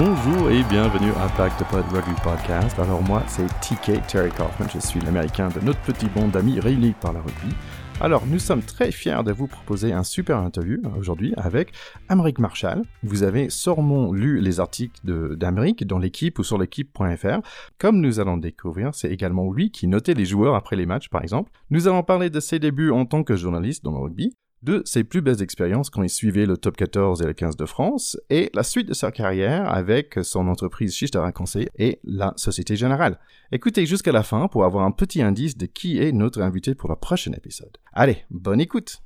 Bonjour et bienvenue à to Pod Rugby Podcast. Alors moi, c'est TK Terry Kaufman, je suis l'américain de notre petit bande d'amis réunis par la rugby. Alors, nous sommes très fiers de vous proposer un super interview aujourd'hui avec Amérique Marshall. Vous avez sûrement lu les articles d'Amérique dans l'équipe ou sur l'équipe.fr. Comme nous allons découvrir, c'est également lui qui notait les joueurs après les matchs, par exemple. Nous allons parler de ses débuts en tant que journaliste dans le rugby, de ses plus belles expériences quand il suivait le top 14 et le 15 de France, et la suite de sa carrière avec son entreprise Chichtara Conseil et la Société Générale. Écoutez jusqu'à la fin pour avoir un petit indice de qui est notre invité pour le prochain épisode. Allez, bonne écoute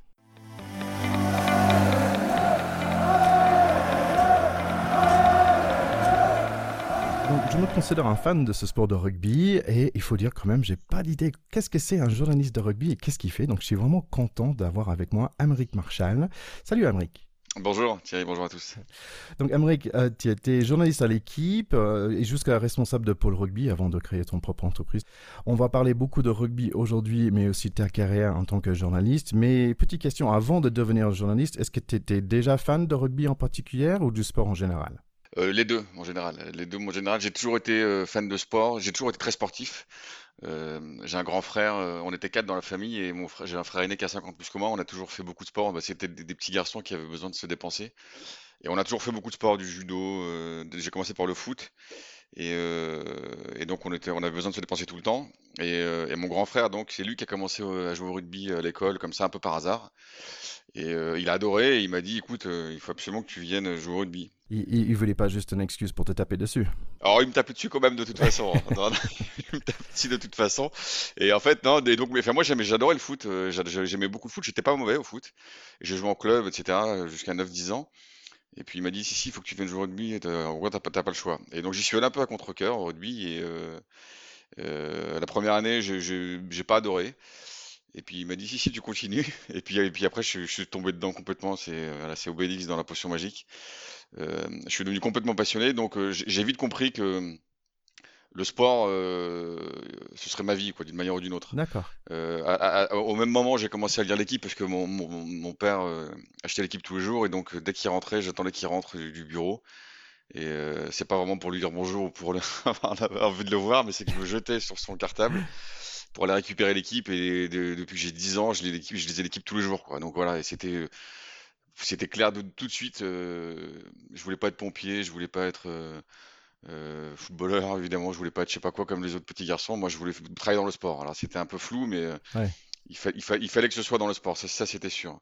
je me considère un fan de ce sport de rugby et il faut dire quand même, j'ai pas d'idée qu'est-ce que c'est un journaliste de rugby et qu'est-ce qu'il fait. Donc je suis vraiment content d'avoir avec moi Amérique Marshall. Salut Amérique. Bonjour Thierry, bonjour à tous. Donc Amérique, euh, tu étais journaliste à l'équipe euh, et jusqu'à responsable de pôle rugby avant de créer ton propre entreprise. On va parler beaucoup de rugby aujourd'hui, mais aussi de ta carrière en tant que journaliste. Mais petite question, avant de devenir journaliste, est-ce que tu étais déjà fan de rugby en particulier ou du sport en général? Les deux, en général. Les deux, en général. J'ai toujours été euh, fan de sport. J'ai toujours été très sportif. Euh, j'ai un grand frère. on était quatre dans la famille et mon frère, j'ai un frère aîné qui a 50 plus que moi. On a toujours fait beaucoup de sport. Bah, C'était des, petits garçons qui avaient besoin de se dépenser. Et on a toujours fait beaucoup de sport, du judo. j'ai commencé par le foot. Et, donc on était, on avait besoin de se dépenser tout le temps. Et, et mon grand frère, donc, c'est lui qui a commencé à jouer au rugby à l'école, comme ça, un peu par hasard. Et il a adoré. Et il m'a dit, écoute, il faut absolument que tu viennes jouer au rugby. Il, il, voulait pas juste une excuse pour te taper dessus. Alors il me tapait dessus quand même de toute façon. il me tapait dessus de toute façon. Et en fait non, donc mais, enfin, moi j'adorais le foot. Euh, j'aimais beaucoup le foot. J'étais pas mauvais au foot. J'ai joué en club, etc. Jusqu'à 9-10 ans. Et puis il m'a dit si si, il faut que tu viennes jouer au rugby. En gros t'as pas, pas le choix. Et donc j'y suis allé un peu à contre cœur au rugby. Et euh, euh, la première année j'ai pas adoré. Et puis il m'a dit si si tu continues. Et puis, et puis après je, suis tombé dedans complètement. C'est voilà, c'est Obélix dans la potion magique. Euh, je suis devenu complètement passionné, donc euh, j'ai vite compris que le sport, euh, ce serait ma vie, quoi, d'une manière ou d'une autre. D'accord. au même moment, j'ai commencé à lire l'équipe parce que mon, mon, père achetait l'équipe tous les jours et donc dès qu'il rentrait, j'attendais qu'il rentre du, bureau. Et c'est pas vraiment pour lui dire bonjour ou pour avoir envie de le voir, mais c'est que je me jetais sur son cartable pour aller récupérer l'équipe. Et depuis que j'ai 10 ans, je, l'équipe, je lisais l'équipe tous les jours. Quoi. Donc voilà, et c'était c'était clair de, tout de suite. Euh, je voulais pas être pompier, je voulais pas être euh, euh, footballeur, évidemment, je voulais pas être je sais pas quoi comme les autres petits garçons. Moi, je voulais travailler dans le sport. Alors, c'était un peu flou, mais il, il, fallait que ce soit dans le sport. ça c'était sûr.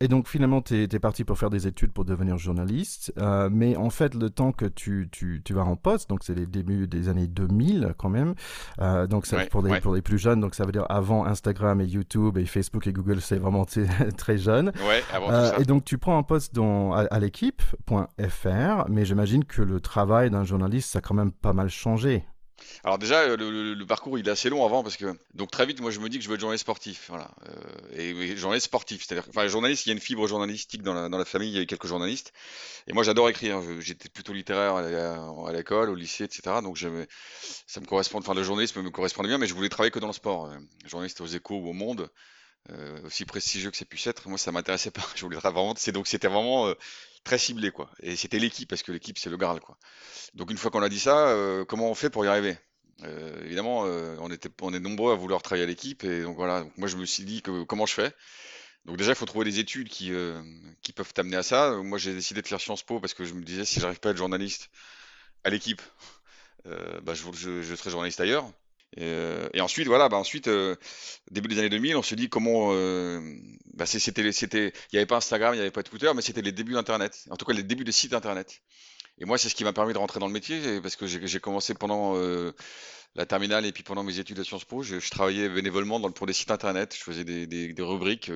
Et donc finalement, tu es, parti pour faire des études pour devenir journaliste, euh, mais en fait, le temps que tu, tu, tu vas en poste, donc c'est les débuts des années 2000 quand même, euh, donc pour, les, pour les plus jeunes, donc ça veut dire avant Instagram et YouTube et Facebook et Google, c'est vraiment très jeune. Ouais, avant euh, ça. Et donc tu prends un poste dans, à, à l'équipe.fr, mais j'imagine que le travail d'un journaliste, ça a quand même pas mal changé. Alors déjà, euh, le, parcours il est assez long avant parce que donc très vite, moi je me dis que je veux être journaliste sportif, voilà. Euh, et, journaliste sportif, c'est-à-dire, enfin journaliste, il y a une fibre journalistique dans la, dans la famille, il y a quelques journalistes. Et moi j'adore écrire, j'étais plutôt littéraire à l'école, au lycée, etc. Donc ça me correspond, enfin le journalisme me correspondait bien, mais je voulais travailler que dans le sport, euh, journaliste aux Échos ou au Monde. Aussi prestigieux que ça puisse être, moi ça m'intéressait pas. Je voulais vraiment, c'est donc c'était vraiment très ciblé quoi. Et c'était l'équipe parce que l'équipe c'est le Graal quoi. Donc une fois qu'on a dit ça, euh, comment on fait pour y arriver? Euh, Évidemment, euh, on était est nombreux à vouloir travailler à l'équipe et donc voilà. moi je me suis dit que comment je fais? Donc déjà il faut trouver des études qui peuvent t'amener à ça. Moi j'ai décidé de faire Sciences Po parce que je me disais si j'arrive pas à être journaliste à l'équipe, bah, je serai journaliste ailleurs. Euh, et, ensuite, voilà, bah ensuite, euh, début des années 2000, on se dit comment. Euh, bah c'était, c'était, il n'y avait pas Instagram, il n'y avait pas Twitter, mais c'était les débuts d'Internet. En tout cas, les débuts des sites Internet. Et moi, c'est ce qui m'a permis de rentrer dans le métier, parce que j'ai, commencé pendant la terminale et puis pendant mes études à Sciences Po, je, travaillais bénévolement pour des sites Internet. Je faisais des rubriques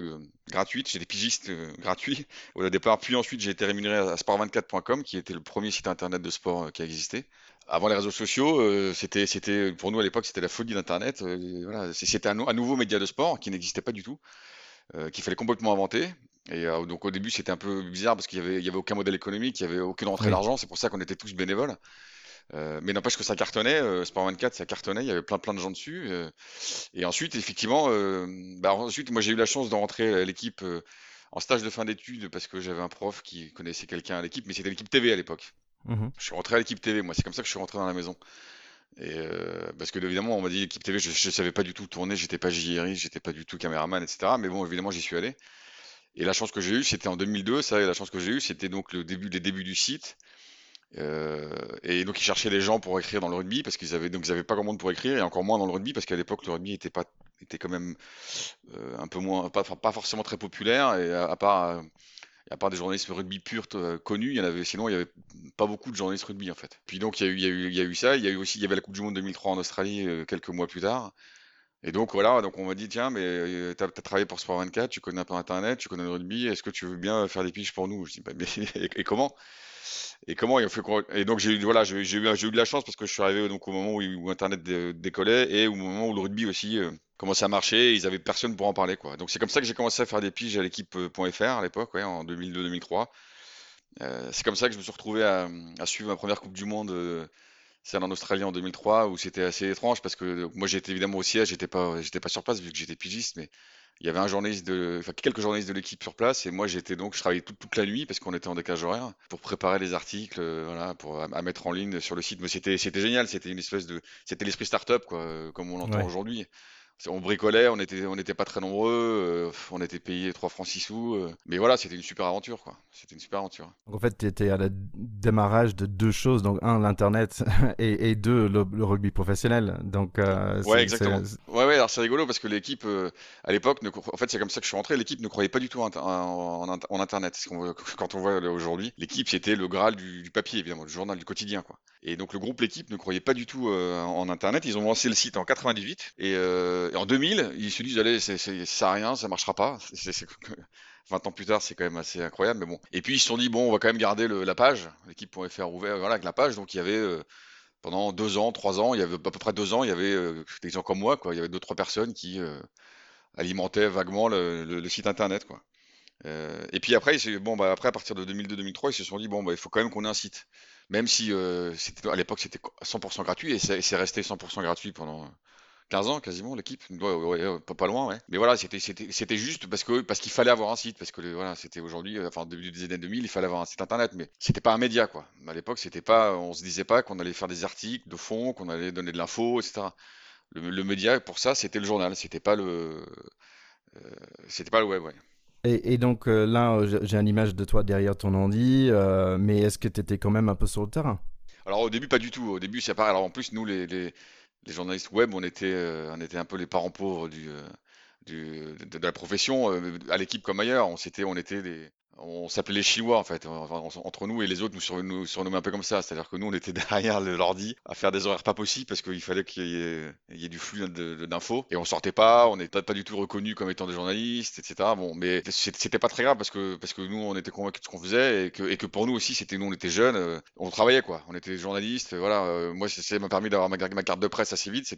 gratuites, j'ai des pigistes gratuits au départ. Puis ensuite, j'ai été rémunéré à, à sport24.com, qui était le premier site Internet de sport qui a existé avant les réseaux sociaux, euh, c'était, c'était pour nous à l'époque, c'était la folie d'Internet. Euh, voilà, c'était un, nouveau média de sport qui n'existait pas du tout, euh, qu'il fallait complètement inventer. Et donc au début, c'était un peu bizarre parce qu'il y avait, il y avait aucun modèle économique, il y avait aucune rentrée d'argent. C'est pour ça qu'on était tous bénévoles. mais n'empêche que ça cartonnait, Sport 24, ça cartonnait, il y avait plein plein de gens dessus. et ensuite, effectivement, bah, ensuite, moi j'ai eu la chance de rentrer à l'équipe en stage de fin d'études parce que j'avais un prof qui connaissait quelqu'un à l'équipe, mais c'était l'équipe TV à l'époque. Mmh je suis rentré à l'équipe TV, moi, c'est comme ça que je suis rentré dans la maison. Et euh, parce que évidemment, on m'a dit l'équipe TV, je, ne savais pas du tout tourner, j'étais pas JRI, j'étais pas du tout caméraman, etc. Mais bon, évidemment, j'y suis allé. Et la chance que j'ai eue, c'était en 2002. Ça, la chance que j'ai eue, c'était donc le début, les débuts du site. Euh, et donc ils cherchaient des gens pour écrire dans le rugby parce qu'ils avaient avaient pas grand monde pour écrire et encore moins dans le rugby parce qu'à l'époque le rugby était pas était quand même euh, un peu moins pas, pas forcément très populaire et à, part à part des journalistes rugby purs euh, connus, il y en avait sinon il y avait pas beaucoup de journalistes rugby en fait. Puis donc il y a eu ça, il y a eu aussi il y avait la Coupe du monde 2003 en Australie quelques mois plus tard. Et donc voilà, donc on m'a dit tiens, mais tu as, travaillé pour Sport 24, tu connais un peu Internet, tu connais le rugby, est-ce que tu veux bien faire des pitches pour nous? Je dis bah, mais et comment? Et comment il a fait Et donc j'ai eu voilà, j'ai eu, de la chance parce que je suis arrivé donc au moment où, Internet décollait et au moment où le rugby aussi euh, commençait à marcher, ils avaient personne pour en parler quoi. Donc c'est comme ça que j'ai commencé à faire des piges à l'équipe.fr à l'époque, en 2002-2003. Euh, c'est comme ça que je me suis retrouvé à, suivre ma première Coupe du Monde, euh, celle en Australie en 2003, où c'était assez étrange parce que moi j'étais évidemment au siège, j'étais pas, pas sur place vu que j'étais pigiste, mais il y avait un journaliste de, enfin, quelques journalistes de l'équipe sur place et moi j'étais donc, je travaillais toute, toute la nuit parce qu'on était en décalage horaire pour préparer les articles, euh, voilà, pour à, mettre en ligne sur le site. Mais c'était, c'était génial, c'était une espèce de, c'était l'esprit startup quoi, comme on l'entend aujourd'hui on bricolait, on était, on n'était pas très nombreux, euh, on était payé 3 francs 6 sous. Euh, mais voilà, c'était une super aventure, quoi. C'était une super aventure. Donc en fait, tu étais à la démarrage de deux choses. Donc, un, l'Internet, et, deux, le, rugby professionnel. Donc, euh, ouais, exactement. Ouais, ouais, alors c'est rigolo parce que l'équipe, à l'époque, en fait, c'est comme ça que je suis rentré. L'équipe ne croyait pas du tout en, en, Internet. quand on voit aujourd'hui, l'équipe, c'était le Graal du, papier, évidemment, du journal, du quotidien, quoi. Et donc, le groupe, l'équipe, ne croyait pas du tout en Internet. Ils ont lancé le site en 98 et et en 2000, ils se disent, allez, ça sert rien, ça marchera pas. 20 ans plus tard, c'est quand même assez incroyable, mais bon. Et puis ils se sont dit, bon, on va quand même garder la page, l'équipe.fr ouvert, voilà, avec la page. Donc il y avait, euh, pendant deux ans, trois ans, il y avait à peu près deux ans, il y avait euh, des gens comme moi. Il y avait deux, trois personnes qui euh, alimentaient vaguement le, site internet, et puis après, bon, bah, après, à partir de 2002-2003, ils se sont dit, bon, bah, il faut quand même qu'on ait un site. Même si à l'époque, c'était 100% gratuit, et c'est resté 100% gratuit pendant 15 ans quasiment l'équipe, pas, loin, ouais. Mais voilà, c'était c'était juste parce que parce qu'il fallait avoir un site, parce que voilà, c'était aujourd'hui, enfin début des années 2000, il fallait avoir un site internet, mais c'était pas un média quoi. À l'époque, c'était pas, on se disait pas qu'on allait faire des articles de fond, qu'on allait donner de l'info, etc. Le, média pour ça, c'était le journal, c'était pas le, euh, c'était pas le web, ouais. Et, et, donc euh, là, euh, j'ai une image de toi derrière ton ordi, mais est-ce que tu étais quand même un peu sur le terrain? Alors au début, pas du tout. Au début, c'est pas. Alors en plus, nous, les, les journalistes web, on était, euh, on était un peu les parents pauvres euh, de, la profession, euh, à l'équipe comme ailleurs. On, s'était, on était des, on s'appelait les Chinois en fait, entre nous et les autres, nous, nous surnommaient un peu comme ça. C'est-à-dire que nous, on était derrière l'ordi à faire des horaires pas possibles parce qu'il fallait qu'il y, ait du flux d'infos et on sortait pas, on n'était pas du tout reconnus comme étant des journalistes, etc. Bon, mais c'était pas très grave parce que parce que nous, on était convaincus de ce qu'on faisait et que, et que pour nous aussi, c'était nous, on était jeunes, euh, on travaillait quoi, on était journalistes. Voilà, euh, moi, ça m'a permis d'avoir ma, carte de presse assez vite,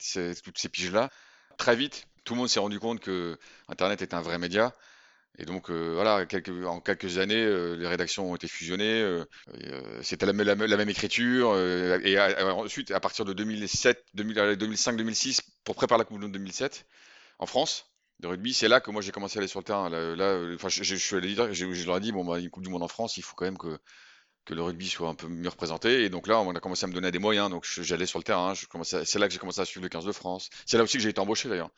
toutes ces piges là. Très vite, tout le monde s'est rendu compte que Internet était un vrai média et donc euh, voilà, en quelques années, euh, les rédactions ont été fusionnées. Euh, c'était la, même écriture. et ensuite, à partir de 2007, 2005, 2006, pour préparer la Coupe du Monde 2007 en France de rugby, c'est là que moi j'ai commencé à aller sur le terrain. Là, enfin, je, dire, je, je leur ai dit bon, bah, une Coupe du Monde en France, il faut quand même que que le rugby soit un peu mieux représenté. Et donc là, on a commencé à me donner des moyens. Donc j'allais sur le terrain. C'est là que j'ai commencé à suivre le 15 de France. C'est là aussi que j'ai été embauché d'ailleurs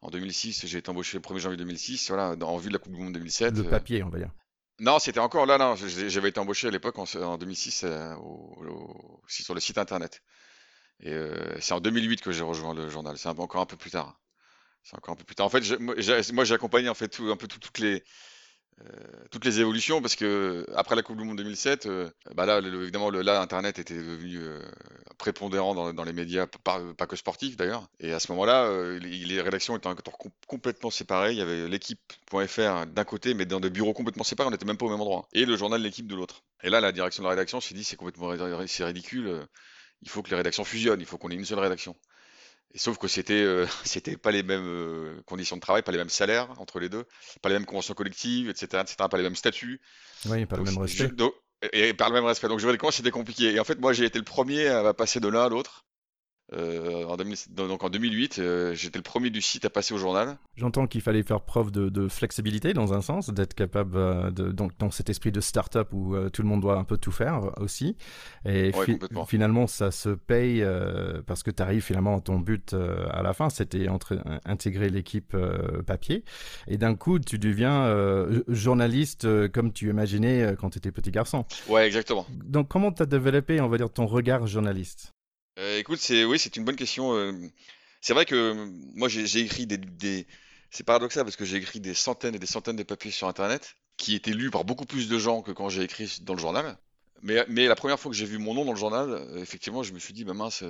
en 2006. J'ai été embauché le 1er janvier 2006, voilà, en vue de la Coupe du Monde 2007. De papier, on va dire. Non, c'était encore là, non. J'avais été embauché à l'époque en, 2006 euh, sur le site internet. Et euh, c'est en 2008 que j'ai rejoint le journal. C'est encore un peu plus tard. C'est encore un peu plus tard. En fait, moi, j'ai accompagné en fait un peu toutes les euh, toutes les évolutions parce que après la Coupe du Monde 2007, euh, bah là évidemment le, là Internet était devenu euh, prépondérant dans, les médias, pas, que sportifs d'ailleurs. Et à ce moment-là, les, rédactions étaient encore complètement séparées. Il y avait l'équipe.fr d'un côté, mais dans des bureaux complètement séparés, on n'était même pas au même endroit. Et le journal l'équipe de l'autre. Et là, la direction de la rédaction s'est dit c'est complètement c'est ridicule. il faut que les rédactions fusionnent. Il faut qu'on ait une seule rédaction. Et sauf que c'était euh, c'était pas les mêmes euh, conditions de travail, pas les mêmes salaires entre les deux, pas les mêmes conventions collectives, etc., etc., pas les mêmes statuts. Oui, pas le même respect. et, par le même respect. Donc je vois comment c'était compliqué. Et en fait, moi, j'ai été le premier à passer de l'un à l'autre. Euh, en donc en 2008, euh, j'étais le premier du site à passer au journal. J'entends qu'il fallait faire preuve de, flexibilité dans un sens, d'être capable euh, de, donc, dans cet esprit de start-up où tout le monde doit un peu tout faire aussi. Et finalement, ça se paye parce que tu arrives finalement à ton but à la fin, c'était intégrer l'équipe papier. Et d'un coup, tu deviens journaliste comme tu imaginais quand tu étais petit garçon. Ouais, exactement. Donc comment tu as développé, on va dire, ton regard journaliste? Euh, écoute, c'est oui, c'est une bonne question. Euh. C'est vrai que euh, moi j'ai écrit des, c'est paradoxal parce que j'ai écrit des centaines et des centaines de papiers sur Internet qui étaient lus par beaucoup plus de gens que quand j'ai écrit dans le journal. Mais, mais la première fois que j'ai vu mon nom dans le journal, effectivement, je me suis dit, bah mince,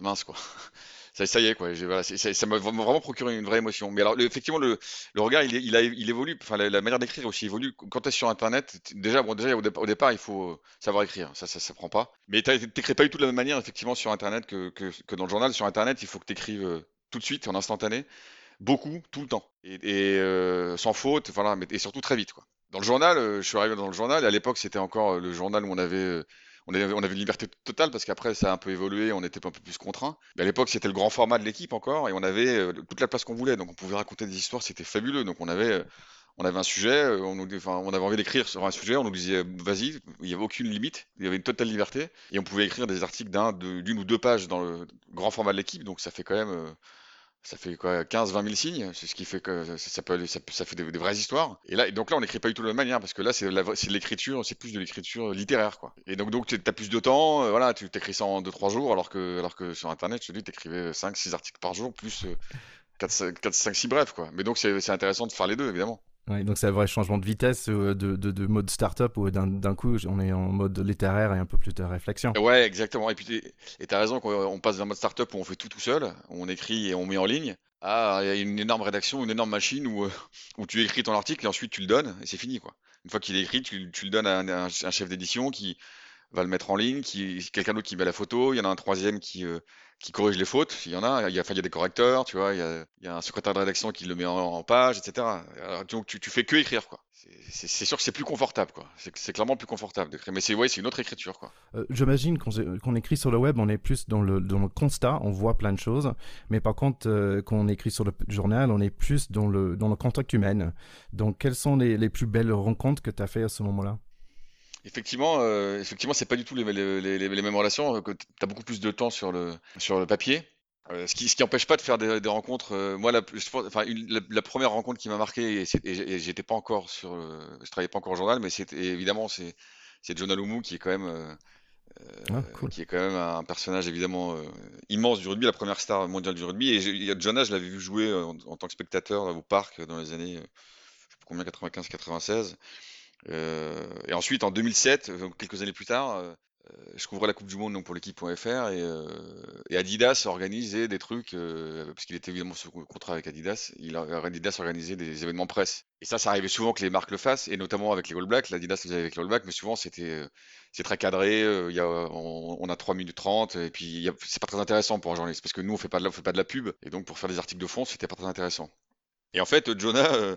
mince quoi. ça, y est, quoi. ça m'a vraiment procuré une vraie émotion. Mais alors, effectivement, le, regard, il, évolue. Enfin, la, manière d'écrire aussi évolue. Quand tu es sur Internet, déjà, au, départ, il faut savoir écrire. Ça, ça, ça prend pas. Mais tu n'écris pas du tout de la même manière, effectivement, sur Internet que, dans le journal. Sur Internet, il faut que tu écrives euh, tout de suite, en instantané, beaucoup, tout le temps, et, euh, sans faute, voilà, et surtout très vite, quoi. Dans le journal, euh, je suis arrivé dans le journal. À l'époque, c'était encore le journal où on avait on avait, une liberté totale parce qu'après ça a un peu évolué, on était un peu plus contraint. Mais à l'époque c'était le grand format de l'équipe encore et on avait euh, toute la place qu'on voulait, donc on pouvait raconter des histoires, c'était fabuleux. Donc on avait, euh, un sujet, euh, on, avait envie d'écrire sur un sujet, on nous disait vas-y, il n'y avait aucune limite, il y avait une totale liberté et on pouvait écrire des articles d'un, d'une ou deux pages dans le grand format de l'équipe, donc ça fait quand même ça fait quoi 15-20 000 signes, c'est ce qui fait que ça, peut, ça, fait des, vraies histoires. Et là, donc là, on n'écrit pas du tout de la même manière parce que là, c'est de l'écriture, c'est plus de l'écriture littéraire, quoi. Et donc, donc tu as plus de temps, euh, voilà, tu t'écris ça en 2-3 jours, alors que, alors que sur Internet, je te dis, tu écrivais 5-6 articles par jour, plus 4-5-6 brefs, quoi. Mais donc, c'est intéressant de faire les deux, évidemment. Donc c'est un vrai changement de vitesse euh, de, de, de mode startup où d'un coup on est en mode littéraire et un peu plus de réflexion. Ouais, exactement. Et puis tu as raison, on passe d'un mode startup où on fait tout tout seul, on écrit et on met en ligne, à une énorme rédaction, une énorme machine où, euh, où tu écris ton article et ensuite tu le donnes et c'est fini quoi. Une fois qu'il est écrit, tu, tu, le donnes à un, chef d'édition qui va le mettre en ligne, qui quelqu'un d'autre qui met la photo, il y en a un troisième qui, euh, qui corrige les fautes, il y en a, il y a, il y a des correcteurs, tu vois, il y a, un secrétaire de rédaction qui le met en, page, etc. donc tu, tu fais que écrire quoi c'est sûr que c'est plus confortable, quoi. C'est clairement plus confortable d'écrire. Mais c'est ouais, une autre écriture, quoi. Euh, j'imagine qu'on écrit sur le web, on est plus dans le, dans le constat, on voit plein de choses. Mais par contre, euh, quand on écrit sur le journal, on est plus dans le, dans le contact humain. Donc, quelles sont les, les plus belles rencontres que tu as fait à ce moment-là? Effectivement, euh, effectivement, c'est pas du tout les, les, les, les mêmes relations. Tu as beaucoup plus de temps sur le, sur le papier. Euh, ce qui ce qui empêche pas de faire des, des rencontres. Euh, moi, la, enfin, la, première rencontre qui m'a marqué, et, j'étais pas encore sur, je travaillais pas encore au journal, mais c'était évidemment c'est c'est John Alumou qui est quand même euh, ah, qui est quand même un personnage évidemment immense du rugby, la première star mondiale du rugby. Et Jonah, je l'avais vu jouer en, tant que spectateur au parc dans les années, je sais pas combien, 95-96. Et ensuite, en 2007, quelques années plus tard, euh, je couvrais la Coupe du Monde pour l'équipe.fr et, euh, Adidas organisait des trucs, euh, parce qu'il était évidemment sous contrat avec Adidas, Adidas organisait des événements presse. Et ça, ça arrivait souvent que les marques le fassent, et notamment avec les All Blacks, l'Adidas le faisait avec les All Blacks, mais souvent c'était c'est très cadré, on, a 3 minutes 30, et puis c'est pas très intéressant pour un journaliste, parce que nous on fait on fait pas de la pub, et donc pour faire des articles de fond, c'était pas très intéressant. Et en fait, Jonah,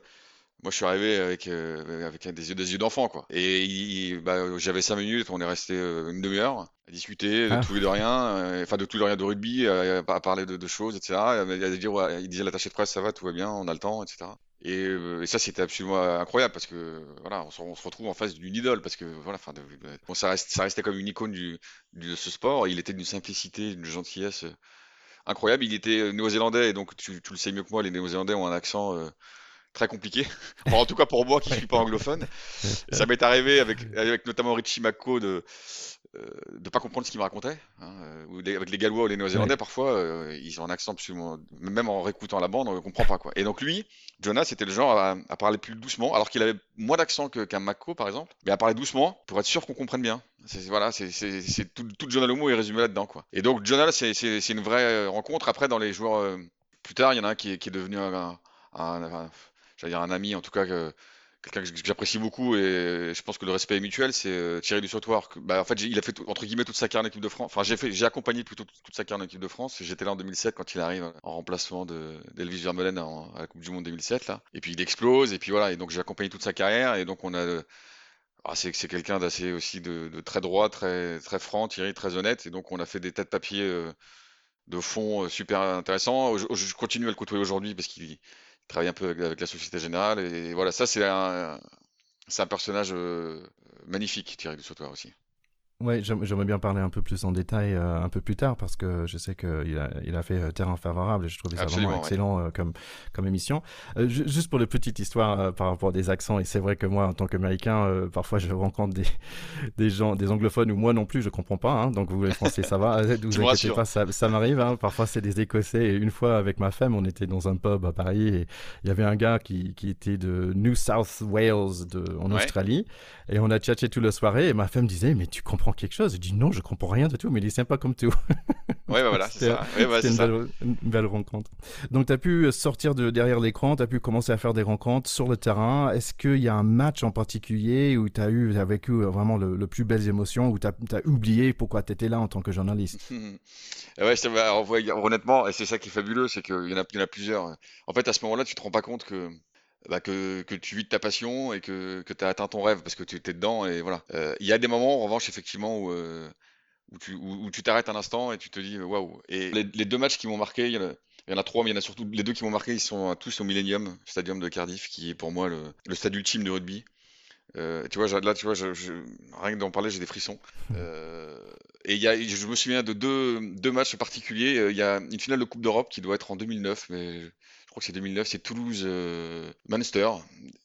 moi, je suis arrivé avec, euh, avec des yeux, des yeux d'enfant, quoi. Et bah, j'avais cinq minutes, on est resté euh, une demi-heure à discuter de ah. tout et de rien, euh, enfin de tout et de rien de rugby, à, parler de, choses, etc. Il, dire, ouais, il disait l'attaché de presse, ça va, tout va bien, on a le temps, etc. Et, et ça, c'était absolument incroyable parce que voilà, on se, on se retrouve en face d'une idole parce que voilà, enfin, bon, ça, reste, ça restait comme une icône du, de ce sport. Il était d'une simplicité, d'une gentillesse incroyable. Il était néo-zélandais et donc tu, tu, le sais mieux que moi, les néo-zélandais ont un accent très compliqué. en tout cas pour moi qui suis pas anglophone. ça m'est arrivé avec, avec notamment Richie Mako de ne euh, pas comprendre ce qu'il me racontait. Hein, euh, avec les Gallois ou les Néo-Zélandais, parfois, euh, ils ont un accent absolument. Même en réécoutant la bande, on ne comprend pas. quoi. Et donc lui, Jonas, c'était le genre à, parler plus doucement, alors qu'il avait moins d'accent qu'un Mako, par exemple, mais à parler doucement pour être sûr qu'on comprenne bien. Voilà, c'est tout, tout Jonah Lomo est résumé là-dedans. quoi. Et donc Jonah, c'est une vraie rencontre. Après, dans les joueurs. plus tard, il y en a un qui est, qui est devenu un, un dire un ami, en tout cas, quelqu'un que j'apprécie beaucoup et je pense que le respect est mutuel, c'est euh, Thierry du Sautoir. Bah, en fait, il a fait entre guillemets toute sa carrière en équipe de France. Enfin, j'ai accompagné plutôt toute sa carrière en équipe de France. J'étais là en 2007 quand il arrive en remplacement d'Elvis Vermeulen à la Coupe du Monde 2007 là. Et puis il explose et puis voilà. Et donc j'ai accompagné toute sa carrière et donc on a ah, c'est quelqu'un d'assez aussi de, très droit, très, très franc, Thierry, très honnête. Et donc, on a fait des têtes de papier euh, de fond euh, super intéressants. Je, je continue à le côtoyer aujourd'hui parce qu'il travaille un peu avec, la Société Générale. Et voilà, ça, c'est un, un personnage euh, magnifique, Thierry du Sautoir aussi. Ouais, j'aimerais bien parler un peu plus en détail euh, un peu plus tard parce que je sais qu'il a, il a fait euh, terrain favorable et je trouvais ça vraiment excellent euh, comme, comme émission. juste pour la petite histoire par rapport à des accents, et c'est vrai que moi, en tant qu'Américain, parfois je rencontre des, des gens, des anglophones ou moi non plus, je comprends pas. Hein, donc vous les Français, ça va, vous inquiétez pas, ça, ça m'arrive. Hein, parfois c'est des Écossais. Et une fois avec ma femme, on était dans un pub à Paris et il y avait un gars qui, qui était de New South Wales de, en Australie et on a tchatché toute la soirée et ma femme disait mais tu comprends quelque chose Je dis non, je comprends rien de tout, mais il est sympa comme tout. ouais, bah voilà, c'est ça. une, Belle, rencontre. Donc tu as pu sortir de derrière l'écran, tu as pu commencer à faire des rencontres sur le terrain. Est-ce qu'il y a un match en particulier où tu as eu, as vécu vraiment le, plus belles émotions, où tu as, oublié pourquoi tu étais là en tant que journaliste? Ouais, ça va, honnêtement, et c'est ça qui est fabuleux, c'est qu'il y, en a, y en a plusieurs. En fait, à ce moment-là, tu te rends pas compte que bah, que, que, tu vis de ta passion et que, que tu as atteint ton rêve parce que tu étais dedans et voilà. Euh, il y a des moments en revanche effectivement où, euh, où tu où, t'arrêtes un instant et tu te dis waouh. Et les, les, deux matchs qui m'ont marqué, il y, en a, il y en a trois, mais il y en a surtout les deux qui m'ont marqué, ils sont tous au Millennium Stadium de Cardiff, qui est pour moi le, le stade ultime de rugby. Euh, tu vois, là, tu vois, je, je, rien que d'en parler, j'ai des frissons. Euh, et il y a, je me souviens de deux, deux matchs particuliers. Euh, il y a une finale de Coupe d'Europe qui doit être en 2009, mais crois que c'est 2009, c'est Toulouse-Munster. Euh,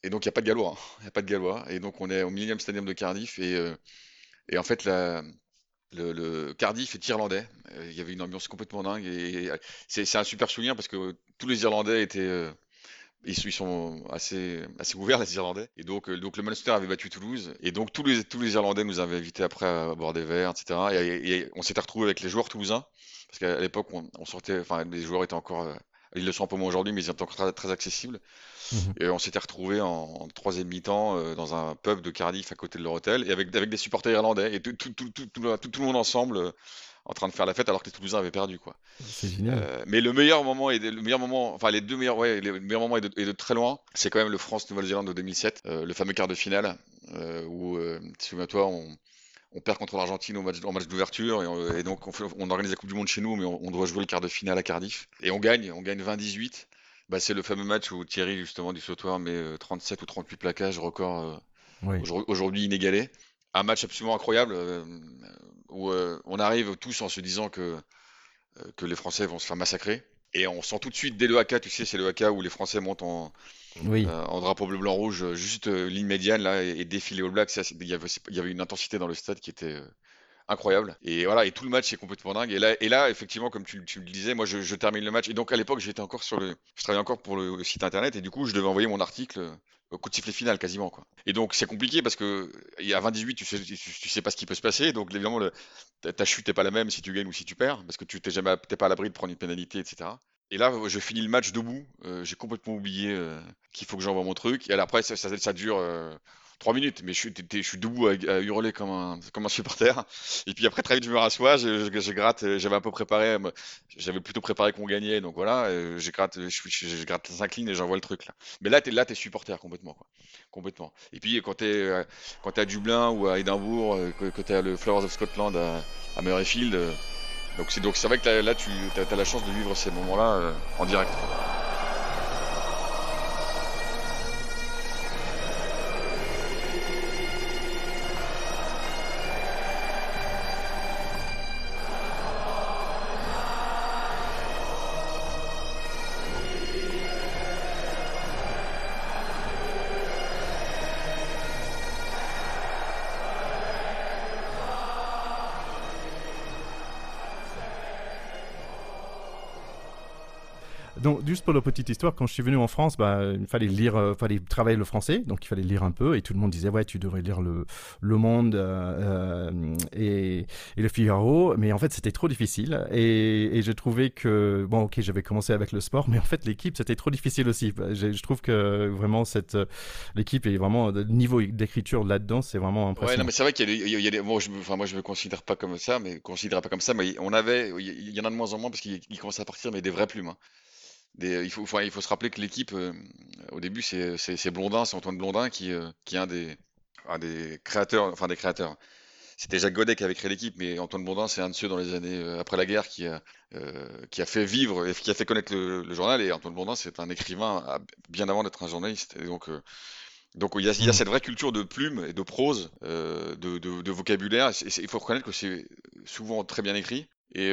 et donc, il n'y a pas de Gallois. Hein. Il a pas de Gallois. Et donc, on est au millième stadium de Cardiff. Et, euh, en fait, le, Cardiff est irlandais. Euh, il y avait une ambiance complètement dingue. Et, c'est un super souvenir parce que tous les Irlandais étaient. Ils, sont assez, ouverts, les Irlandais. Et donc, le Munster avait battu Toulouse. Et donc, tous les, tous les Irlandais nous avaient invités après à boire des verres, etc. Et, on s'était retrouvés avec les joueurs toulousains. Parce qu'à l'époque, on, on, sortait, enfin, les joueurs étaient encore ils le sont un peu moins aujourd'hui, mais ils sont encore très, accessibles. Mhm. Et on s'était retrouvés en, troisième mi-temps euh, dans un pub de Cardiff à côté de leur hôtel, et avec, avec des supporters irlandais, et tout, tout, tout, tout, le monde ensemble euh, en train de faire la fête alors que les Toulousains avaient perdu. quoi. C'est génial. Euh, mais le meilleur moment, et le meilleur moment, enfin les deux meilleurs, ouais, les meilleurs moments et de, et de très loin, c'est quand même le France-Nouvelle-Zélande de 2007, le fameux quart de finale, où, souviens-toi, on on perd contre l'Argentine au match, match d'ouverture et, donc on, organise la Coupe du Monde chez nous, mais on, doit jouer le quart de finale à Cardiff et on gagne, on gagne 20-18. Bah, c'est le fameux match où Thierry justement du sautoir met 37 euh, ou 38 plaquages, record euh, aujourd'hui inégalé. Un match absolument incroyable euh, où on arrive tous en se disant que que les Français vont se faire massacrer et on sent tout de suite dès le AK, tu sais, c'est le AK où les Français montent en, oui. Euh, en drapeau bleu blanc rouge, euh, juste euh, ligne médiane là et, défiler au black. Il y, avait, une intensité dans le stade qui était incroyable. Et voilà, et tout le match est complètement dingue. Et là, et là effectivement, comme tu, le disais, moi je, termine le match. Et donc à l'époque, j'étais encore sur le, je travaillais encore pour le, site internet et du coup, je devais envoyer mon article au coup de sifflet final quasiment quoi. Et donc c'est compliqué parce que à 20-18 tu sais tu, sais pas ce qui peut se passer donc évidemment ta chute n'est pas la même si tu gagnes ou si tu perds parce que tu t'es jamais pas à l'abri de prendre une pénalité etc. Et là, je finis le match debout. Euh, j'ai complètement oublié euh, qu'il faut que j'envoie mon truc. Et après, ça, dure euh, trois minutes, mais je suis, debout à, hurler comme un, supporter. Et puis après, très vite, je me rassois, je, gratte. J'avais un peu préparé, j'avais plutôt préparé qu'on gagnait, donc voilà. Je gratte, je, gratte 5 lignes et j'envoie le truc. Mais là, là, t'es supporter complètement. Complètement. Et puis quand quand es à Dublin ou à Édimbourg, que, que t'es le Flowers of Scotland à Murrayfield donc c'est donc c'est vrai que là, tu as, la chance de vivre ces moments-là euh, en direct. Juste pour la petite histoire, quand je suis venu en France, bah, il fallait lire, euh, fallait travailler le français, donc il fallait lire un peu, et tout le monde disait ouais, tu devrais lire le Le Monde euh, euh, et, et, le Figaro, mais en fait c'était trop difficile, et, et je trouvais que bon, ok, j'avais commencé avec le sport, mais en fait l'équipe c'était trop difficile aussi. Je, je, trouve que vraiment cette l'équipe est vraiment le niveau d'écriture là-dedans, c'est vraiment impressionnant. Ouais, non, mais c'est vrai qu'il y a, il y a des, moi, je, enfin, moi je me considère pas comme ça, mais considère pas comme ça, mais on avait, il y en a de moins en moins parce qu'il commence à partir, mais des vrais plumes. Hein il, faut, il faut se rappeler que l'équipe, euh, au début, c'est Blondin, c'est Antoine Blondin qui, euh, qui est un des, un des créateurs, enfin des créateurs. C'était Jacques Godet qui avait créé l'équipe, mais Antoine Bourdin, c'est un de ceux dans les années euh, après la guerre qui a, euh, qui a fait vivre et qui a fait connaître le, journal. Et Antoine Bourdin, c'est un écrivain bien avant d'être un journaliste. Et donc, euh, donc il y, a, il y, a, mm. cette vraie culture de plume et de prose, de, de, de, vocabulaire. il faut reconnaître que c'est souvent très bien écrit. Et,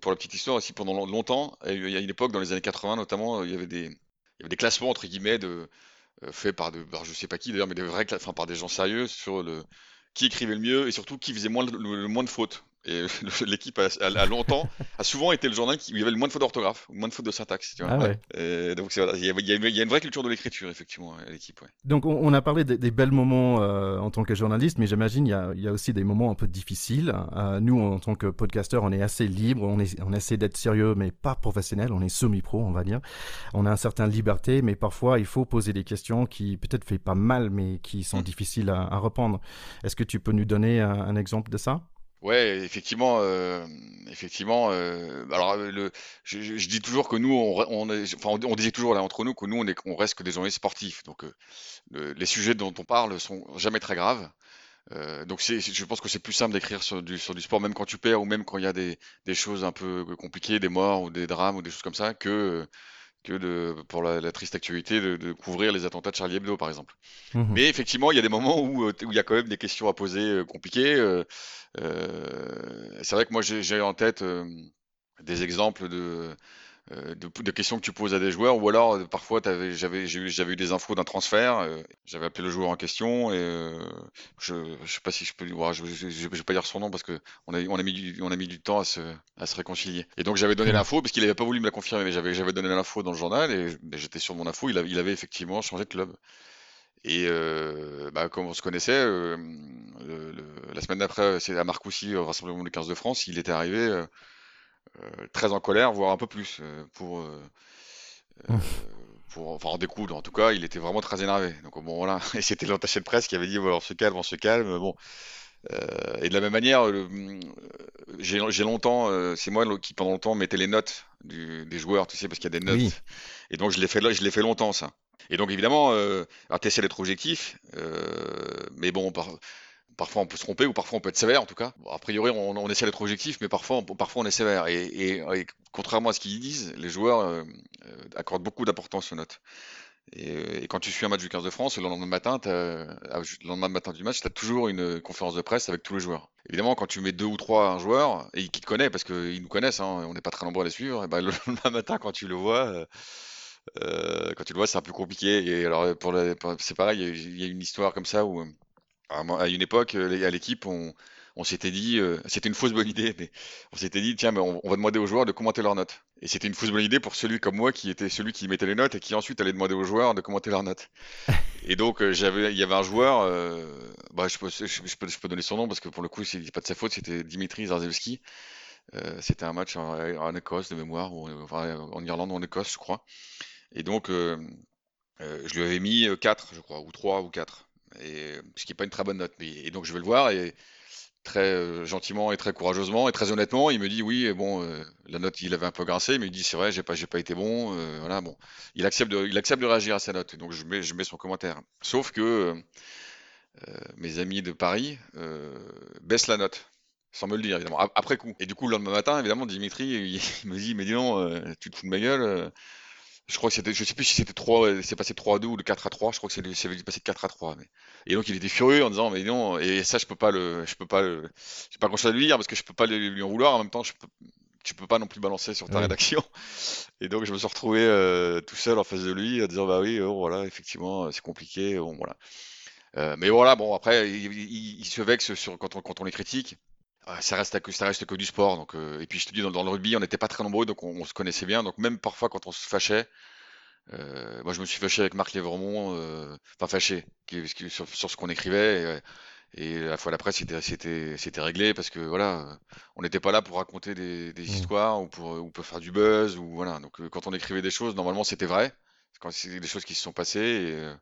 pour la petite histoire aussi, pendant longtemps, il y a une époque, dans les années 80 notamment, il y avait des, il y avait des classements entre guillemets de, faits par, de, par je sais pas qui d'ailleurs, mais des vrais, enfin par des gens sérieux sur le, qui écrivait le mieux et surtout qui faisait le moins de fautes. Et l'équipe a, longtemps, a souvent été le journal qui, où il y avait le moins de fautes d'orthographe, moins de fautes de syntaxe. Tu vois. Ah donc il y, a, une vraie culture de l'écriture, effectivement, à l'équipe. Donc on, a parlé des, belles moments euh, en tant que journaliste, mais j'imagine il, y a, aussi des moments un peu difficiles. Euh, nous, en tant que podcasteur, on est assez libre, on, est, on essaie d'être sérieux, mais pas professionnel, on est semi-pro, on va dire. On a une certaine liberté, mais parfois il faut poser des questions qui peut-être fait pas mal, mais qui sont mm. difficiles à, à répondre. Est-ce que tu peux nous donner un exemple de ça? Ouais, effectivement, euh, effectivement. Euh, alors, le, je, je, dis toujours que nous, on, on, est, enfin, on, disait toujours là entre nous que nous, on, est, on reste que des journalistes sportifs. Donc, euh, les sujets dont on parle sont jamais très graves. Euh, donc, c'est, je pense que c'est plus simple d'écrire sur du, sur du sport, même quand tu perds ou même quand il y a des, des choses un peu compliquées, des morts ou des drames ou des choses comme ça, que que de, pour la, triste actualité de, couvrir les attentats de Charlie Hebdo, par exemple. Mmh Mais effectivement, il y a des moments où, où il y a quand même des questions à poser compliquées. Euh, c'est vrai que moi j'ai en tête euh, des exemples de, euh, de, questions que tu poses à des joueurs, ou alors parfois j'avais eu des infos d'un transfert, j'avais appelé le joueur en question et je je sais pas si je peux je, je, vais pas dire son nom parce que on a on a mis du, on a mis du temps à se à se réconcilier. Et donc j'avais donné l'info parce qu'il avait pas voulu me la confirmer, mais j'avais donné l'info dans le journal et j'étais sur mon info, il avait, il avait effectivement changé de club. Et euh, bah, comme on se connaissait, euh, la semaine d'après, c'est à Marcoussis, au Rassemblement des 15 de France, il était arrivé euh, très en colère, voire un peu plus, pour, pour enfin, en découdre. En tout cas, il était vraiment très énervé. Donc bon, voilà. Et c'était l'attaché de presse qui avait dit voilà, on se calme, on se calme. Bon. et de la même manière, j'ai longtemps, c'est moi qui pendant longtemps mettais les notes des joueurs, tu sais, parce qu'il y a des notes. Et donc je l'ai fait, je l'ai fait longtemps ça. Et donc évidemment, euh, d'être objectif, euh, mais bon, parfois on peut se tromper ou parfois on peut être sévère en tout cas. a priori, on, essaie d'être objectif, mais parfois, on, est sévère. Et, contrairement à ce qu'ils disent, les joueurs euh, euh, accordent beaucoup d'importance aux notes. Et, quand tu suis un match du 15 de France, le lendemain matin, le lendemain matin du match, tu as toujours une conférence de presse avec tous les joueurs. Évidemment, quand tu mets deux ou trois un joueur, et qui te connaît, parce qu'ils nous connaissent, hein, on n'est pas très nombreux à les suivre, et ben, le lendemain matin, quand tu le vois, euh, quand tu le vois, c'est un peu compliqué. Et alors, c'est pareil, il y, a une histoire comme ça où, à une époque, euh, à l'équipe, on, on s'était dit, euh, c'était une fausse bonne idée, mais on s'était dit, tiens, mais on, va demander aux joueurs de commenter leurs notes. Et c'était une fausse bonne idée pour celui comme moi qui était celui qui mettait les notes et qui ensuite allait demander aux joueurs de commenter leurs notes. et donc, j'avais, il y avait un joueur, bah, je, peux, je, peux, je, peux, donner son nom parce que pour le coup, c'est pas de sa faute, c'était Dimitri Zarzewski. c'était un match en, Écosse de mémoire, ou, enfin, en Irlande ou en Écosse, je crois. Et donc, euh, euh, je lui avais mis 4, euh, je crois, ou 3 ou 4. Et, ce qui n'est pas une très bonne note. Et donc, je vais le voir et très gentiment et très courageusement et très honnêtement, il me dit oui, bon, la note, il avait un peu grincé, mais il dit c'est vrai, j'ai pas, j'ai pas été bon, voilà, bon, il accepte de, il accepte de réagir à sa note, donc je mets, je mets son commentaire. Sauf que mes amis de Paris baissent la note, sans me le dire évidemment, après coup. Et du coup, le lendemain matin, évidemment, Dimitri, il, me dit, mais dis donc, tu te fous de ma gueule je crois que c'était, je sais plus si c'était 3, c'est passé 3 à 2 ou de 4 à 3, je crois que c'est, c'est passé de 4 à 3. Mais... Et donc il était furieux en disant, mais non, et ça je peux pas le, je peux pas le, j'ai pas grand chose à lui dire parce que je peux pas lui en vouloir, en même temps je peux, tu peux pas non plus balancer sur ta rédaction. Et donc je me suis retrouvé euh, tout seul en face de lui en disant, bah oui, oh, voilà, effectivement, c'est compliqué, bon voilà. Euh, mais voilà, bon après, il, il, se vexe sur, quand, on, quand on les critique. Ça reste que ça reste que du sport donc euh, et puis je te dis dans, le rugby on n'était pas très nombreux donc on, se connaissait bien donc même parfois quand on se fâchait euh, moi je me suis fâché avec Marc Lévremont euh, enfin fâché sur, sur ce qu'on écrivait et, la fois d'après c'était c'était réglé parce que voilà on n'était pas là pour raconter des, des mmh. histoires ou pour ou pour faire du buzz ou voilà donc quand on écrivait des choses normalement c'était vrai quand c'est des choses qui se sont passées et,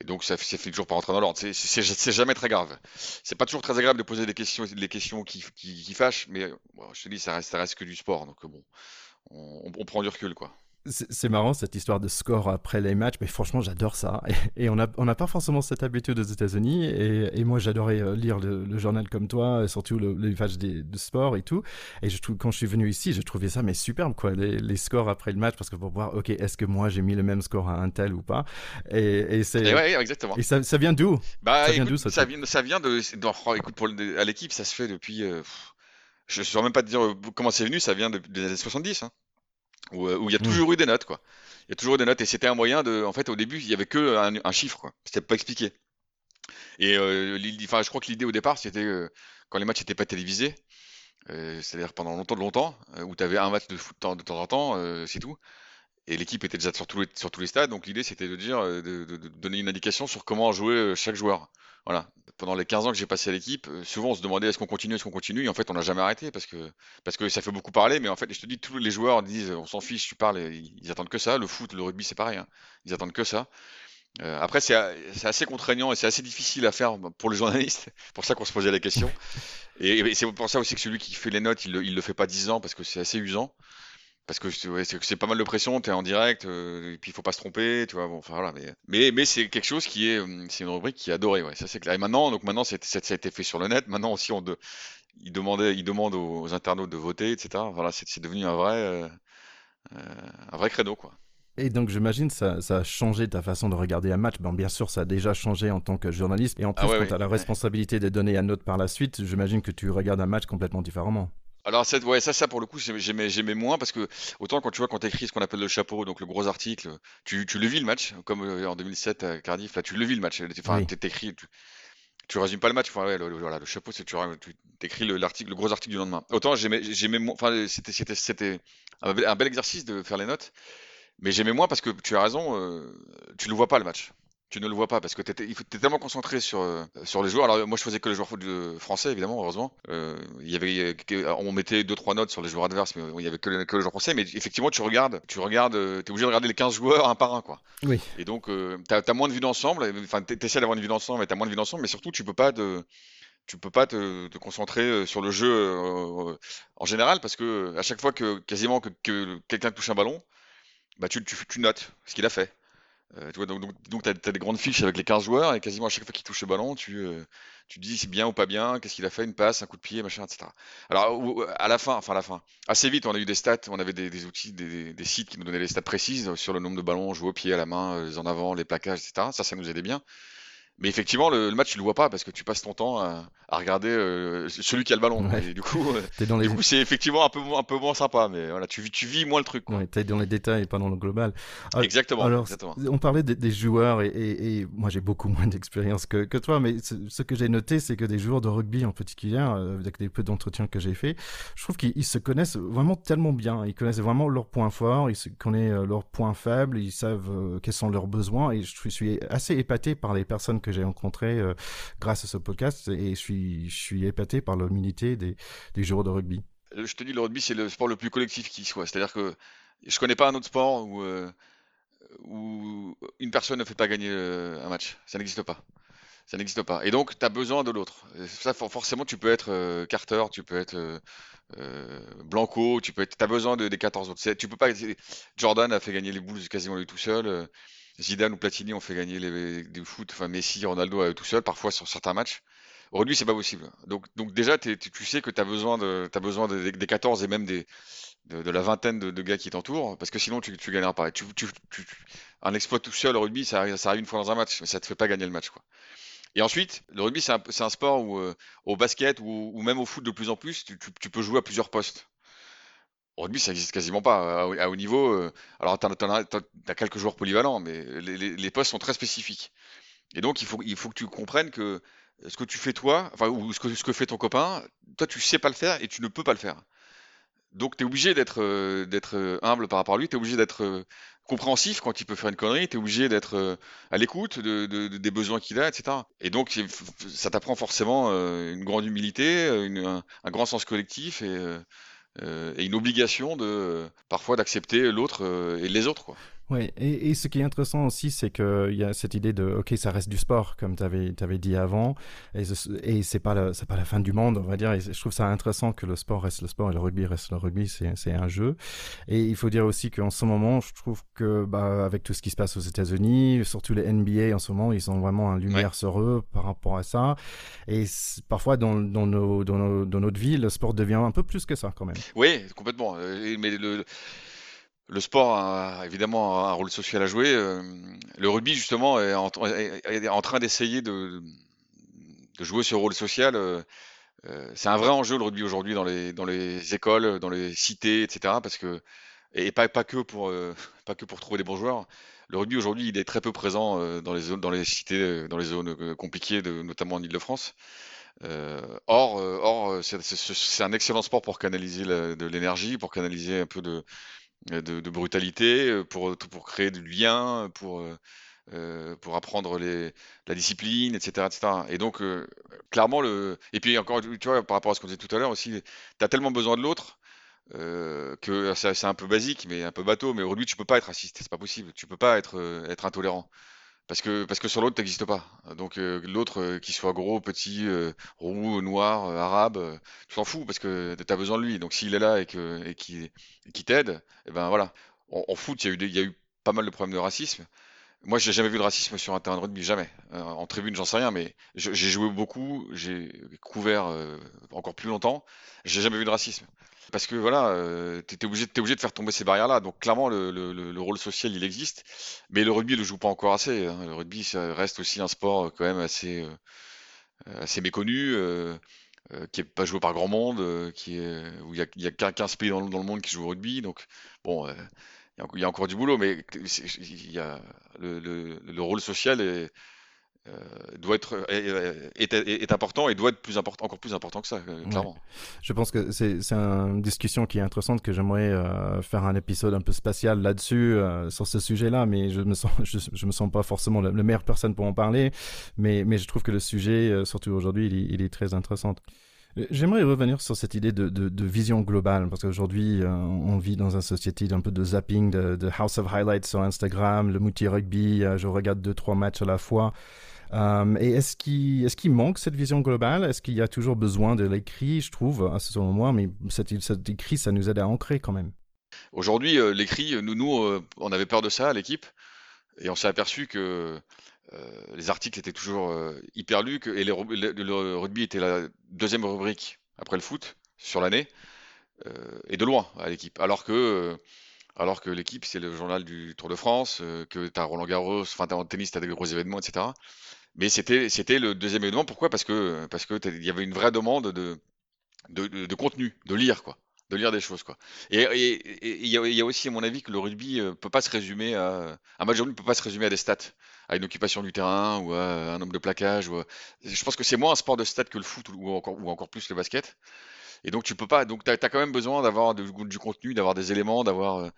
et donc, ça, ça finit toujours par rentrer dans l'ordre. C'est jamais très grave. C'est pas toujours très agréable de poser des questions, questions qui, qui, fâchent, mais je te dis, ça reste, ça reste que du sport. Donc, bon, on, on prend du recul, quoi. C'est marrant cette histoire de score après les matchs, mais franchement j'adore ça. Et, on n'a on pas forcément cette habitude aux États-Unis. Et, moi j'adorais euh, lire le, journal comme toi, surtout le, pages de sport et tout. Et je trouve quand je suis venu ici, je trouvais ça mais superbe quoi, les, scores après le match, parce que pour voir, ok, est-ce que moi j'ai mis le même score à un tel ou pas? Et, c'est. Ouais, exactement. Et ça, ça vient d'où? Bah, ça, vient d'où ça, ça, vient, ça vient de. Oh, écoute, pour à l'équipe, ça se fait depuis. Euh, je ne saurais même pas te dire euh, comment c'est venu. Ça vient des années 70. Hein. Euh, où, il y a toujours eu des notes, quoi. Il y a toujours eu des notes, et c'était un moyen de. En fait, au début, il y avait que un, chiffre, quoi. C'était pas expliqué. Et euh, enfin, je crois que l'idée au départ, c'était euh, quand les matchs n'étaient pas télévisés, c'est-à-dire pendant longtemps, de longtemps, où tu avais un match de foot de temps en temps, c'est tout. Et l'équipe était déjà sur tous les, sur tous les stades, donc l'idée c'était de dire, de, donner une indication sur comment jouer chaque joueur. Voilà. Pendant les 15 ans que j'ai passé à l'équipe, euh, souvent on se demandait est-ce qu'on continue, est-ce qu'on continue, et en fait on n'a jamais arrêté parce que, parce que ça fait beaucoup parler, mais en fait je te dis, tous les joueurs disent on s'en fiche, tu parles, ils, attendent que ça. Le foot, le rugby c'est pareil, hein. ils attendent que ça. Euh, après c'est assez contraignant et c'est assez difficile à faire pour les journalistes, pour ça qu'on se posait la question. Et, c'est pour ça aussi que celui qui fait les notes, il le, le fait pas 10 ans parce que c'est assez usant parce que c'est pas mal de pression, tu es en direct, euh, et puis il faut pas se tromper, tu vois. Bon, enfin voilà, mais mais, mais c'est quelque chose qui est, euh, c'est une rubrique qui est adorée, ouais. Ça c'est clair. Et maintenant, donc maintenant, ça a été fait sur le net. Maintenant aussi, on de, il demandait, il demande aux, internautes de voter, etc. Voilà, c'est devenu un vrai, euh, un vrai credo, quoi. Et donc j'imagine ça, ça a changé ta façon de regarder un match. Bien sûr, ça a déjà changé en tant que journaliste. Et en ah plus, quand tu as la responsabilité de donner un note par la suite, j'imagine que tu regardes un match complètement différemment. Alors ça, ouais, ça, ça pour le coup, j'aimais, j'aimais moins parce que autant quand tu vois quand t'écris ce qu'on appelle le chapeau, donc le gros article, tu, tu le vis le match, comme euh, en 2007 à Cardiff, là tu le vis le match. Enfin, t'écris, tu, tu résumes pas le match. Enfin, ouais, le, voilà, le chapeau, c'est tu, tu écris l'article, le gros article du lendemain. Autant j'aimais, j'aimais moins. Enfin, c'était, c'était, c'était un, bel exercice de faire les notes, mais j'aimais moins parce que tu as raison, euh, tu le vois pas le match tu ne le vois pas parce que tu es, tellement concentré sur, euh, sur les joueurs. Alors moi je faisais que les joueurs français évidemment, heureusement. Euh, il y avait, on mettait deux trois notes sur les joueurs adverses, mais il y avait que, les, joueurs français. Mais effectivement tu regardes, tu regardes, euh, es obligé de regarder les 15 joueurs un par un quoi. Oui. Et donc tu as, moins de vue d'ensemble. Enfin essaies d'avoir une vue d'ensemble, mais as moins de vue d'ensemble. Mais surtout tu peux pas te tu peux pas te, concentrer sur le jeu en général parce que à chaque fois que quasiment que, quelqu'un touche un ballon, bah tu, tu notes ce qu'il a fait. Euh, tu vois, donc, donc, tu as, des grandes fiches avec les 15 joueurs et quasiment à chaque fois qu'il touche le ballon, tu, euh, tu dis c'est bien ou pas bien, qu'est-ce qu'il a fait, une passe, un coup de pied, machin, etc. Alors, à la fin, enfin, à la fin, assez vite, on a eu des stats, on avait des, outils, des, sites qui nous donnaient les stats précises sur le nombre de ballons joués au pied, à la main, les en avant, les plaquages, etc. Ça, ça nous aidait bien. Mais effectivement, le, match, tu le vois pas parce que tu passes ton temps à, regarder euh, celui qui a le ballon. Et du coup, euh, c'est effectivement un peu, un peu moins sympa. Mais voilà, tu, tu vis moins le truc. tu es dans les détails et pas dans le global. Ah, exactement. Alors, on parlait des, joueurs et, moi j'ai beaucoup moins d'expérience que, que, toi. Mais ce, que j'ai noté, c'est que des joueurs de rugby en particulier, euh, avec des peu d'entretiens que j'ai fait, je trouve qu'ils se connaissent vraiment tellement bien. Ils connaissent vraiment leurs points forts, ils connaissent leurs points faibles, ils savent quels sont leurs besoins. Et je suis assez épaté par les personnes que j'ai rencontré euh, grâce à ce podcast et je suis, épaté par l'humilité des, joueurs de rugby. Euh, je te dis, le rugby, c'est le sport le plus collectif qui soit. C'est-à-dire que je connais pas un autre sport où, euh, une personne ne fait pas gagner un match. Ça n'existe pas. Ça n'existe pas. Et donc, tu as besoin de l'autre. Ça, forcément, tu peux être Carter, tu peux être Blanco, tu peux être. As besoin de, des 14 autres. Tu peux pas. Jordan a fait gagner les Bulls quasiment lui tout seul. Zidane ou Platini ont fait gagner les, du foot, enfin Messi, Ronaldo euh, tout seul, parfois sur certains matchs. Aujourd'hui, c'est pas possible. Donc, donc déjà, tu sais que tu as besoin, de, besoin des 14 et même des, de, la vingtaine de, gars qui t'entourent, parce que sinon tu, tu gagneras pas. Tu, un exploit tout seul au rugby, ça arrive, une fois dans un match, mais ça te fait pas gagner le match. Quoi. Et ensuite, le rugby, c'est un, un, sport où, euh, au basket ou, ou, même au foot de plus en plus, tu, peux jouer à plusieurs postes. Au rugby, ça existe quasiment pas. À, haut niveau, euh, alors tu as, quelques joueurs polyvalents, mais les, postes sont très spécifiques. Et donc, il faut, faut que tu comprennes que ce que tu fais toi, enfin, ou ce que, ce que fait ton copain, toi, tu sais pas le faire et tu ne peux pas le faire. Donc, tu es obligé d'être euh, euh, humble par rapport à lui, tu es obligé d'être compréhensif quand il peut faire une connerie, tu es obligé d'être à l'écoute de, des besoins qu'il a, etc. Et donc, ça t'apprend forcément une grande humilité, un, un, grand sens collectif et euh, et une obligation de parfois d'accepter l'autre euh, et les autres quoi. Oui, et, ce qui est intéressant aussi, c'est qu'il y a cette idée de, OK, ça reste du sport, comme tu avais, avais, dit avant, et, et c'est pas, la, pas la fin du monde, on va dire, et je trouve ça intéressant que le sport reste le sport et le rugby reste le rugby, c'est un jeu. Et il faut dire aussi qu'en ce moment, je trouve que, bah, avec tout ce qui se passe aux États-Unis, surtout les NBA en ce moment, ils sont vraiment un lumière sur eux par rapport à ça. Et parfois, dans, dans, nos, dans, nos, dans notre vie, le sport devient un peu plus que ça, quand même. Oui, complètement. Euh, mais le le sport a évidemment un rôle social à jouer. Euh, le rugby, justement, est en, train d'essayer de, jouer ce rôle social. Euh, euh, c'est un vrai enjeu le rugby aujourd'hui dans les, écoles, dans les cités, etc. Parce que, et pas, que pour, pas que pour trouver des bons joueurs. Le rugby aujourd'hui, il est très peu présent dans les zones, dans les cités, dans les zones compliquées, de, notamment en Ile-de-France. or, or c'est un excellent sport pour canaliser de l'énergie, pour canaliser un peu de, euh, de, brutalité, euh, pour, pour créer du lien, pour, euh, pour apprendre les, la discipline, etc. etc. Et donc, clairement, le... et puis encore, tu vois, par rapport à ce qu'on disait tout à l'heure aussi, tu as tellement besoin de l'autre. que c'est un peu basique, mais un peu bateau, mais aujourd'hui tu peux pas être raciste, c'est pas possible. Tu peux pas être, être intolérant. Parce que, parce que sur l'autre, n'existe pas. Donc euh, l'autre, euh, qu'il soit gros, petit, euh, roux, noir, arabe, tu t'en fous parce que tu as besoin de lui. Donc s'il est là et que et qu'il t'aide, et eh ben voilà. En, foot, il y, a eu il y a eu pas mal de problèmes de racisme. Moi, j'ai jamais vu de racisme sur un terrain de rugby, jamais. en tribune, j'en sais rien, mais j'ai joué beaucoup, j'ai couvert encore plus longtemps. J'ai jamais vu de racisme. Parce que voilà, euh, tu es, obligé, de faire tomber ces barrières-là. Donc clairement, le, le, le, rôle social, il existe. Mais le rugby ne le joue pas encore assez. Hein. Le rugby, ça reste aussi un sport euh, quand même assez, euh, méconnu, euh, qui n'est pas joué par grand monde, où il y a, a 15 pays dans, dans, le monde qui jouent au rugby. Donc bon, il y, a encore du boulot, mais il y a, le, le, rôle social est euh, doit être est, est, important et doit être plus important, encore plus important que ça, euh, clairement. Je pense que c'est une discussion qui est intéressante que j'aimerais euh, faire un épisode un peu spatial là-dessus sur ce sujet-là, mais je me sens je, je, me sens pas forcément la, meilleure personne pour en parler, mais mais je trouve que le sujet, surtout aujourd'hui, il, il, est très intéressant. J'aimerais revenir sur cette idée de, vision globale, parce qu'aujourd'hui, on vit dans une société d'un peu de zapping, de, House of Highlights sur Instagram, le multi rugby, je regarde deux, trois matchs à la fois. Euh, et est-ce qu'il manque cette vision globale? Est-ce qu'il y a toujours besoin de l'écrit, je trouve, à ce moment, mais cet, écrit, ça nous aide à ancrer quand même. Aujourd'hui, euh, l'écrit, nous, nous euh, on avait peur de ça à l'équipe, et on s'est aperçu que les articles étaient toujours hyper lus, et le, rugby était la deuxième rubrique après le foot sur l'année, et de loin à l'équipe. Alors que alors que l'équipe, c'est le journal du Tour de France, que tu as Roland Garros, enfin, en tennis, tu as des gros événements, etc. Mais c'était c'était le deuxième événement. Pourquoi? Parce que parce que il y avait une vraie demande de de, de, contenu, de lire quoi, de lire des choses quoi. Et il y, a, y, a aussi à mon avis que le rugby euh, peut pas se résumer à un match de rugby peut pas se résumer à des stats, à une occupation du terrain ou à un nombre de plaquages. Ou Je pense que c'est moins un sport de stats que le foot ou encore ou encore plus le basket. Et donc tu peux pas. Donc tu as, quand même besoin d'avoir du contenu, d'avoir des éléments, d'avoir euh,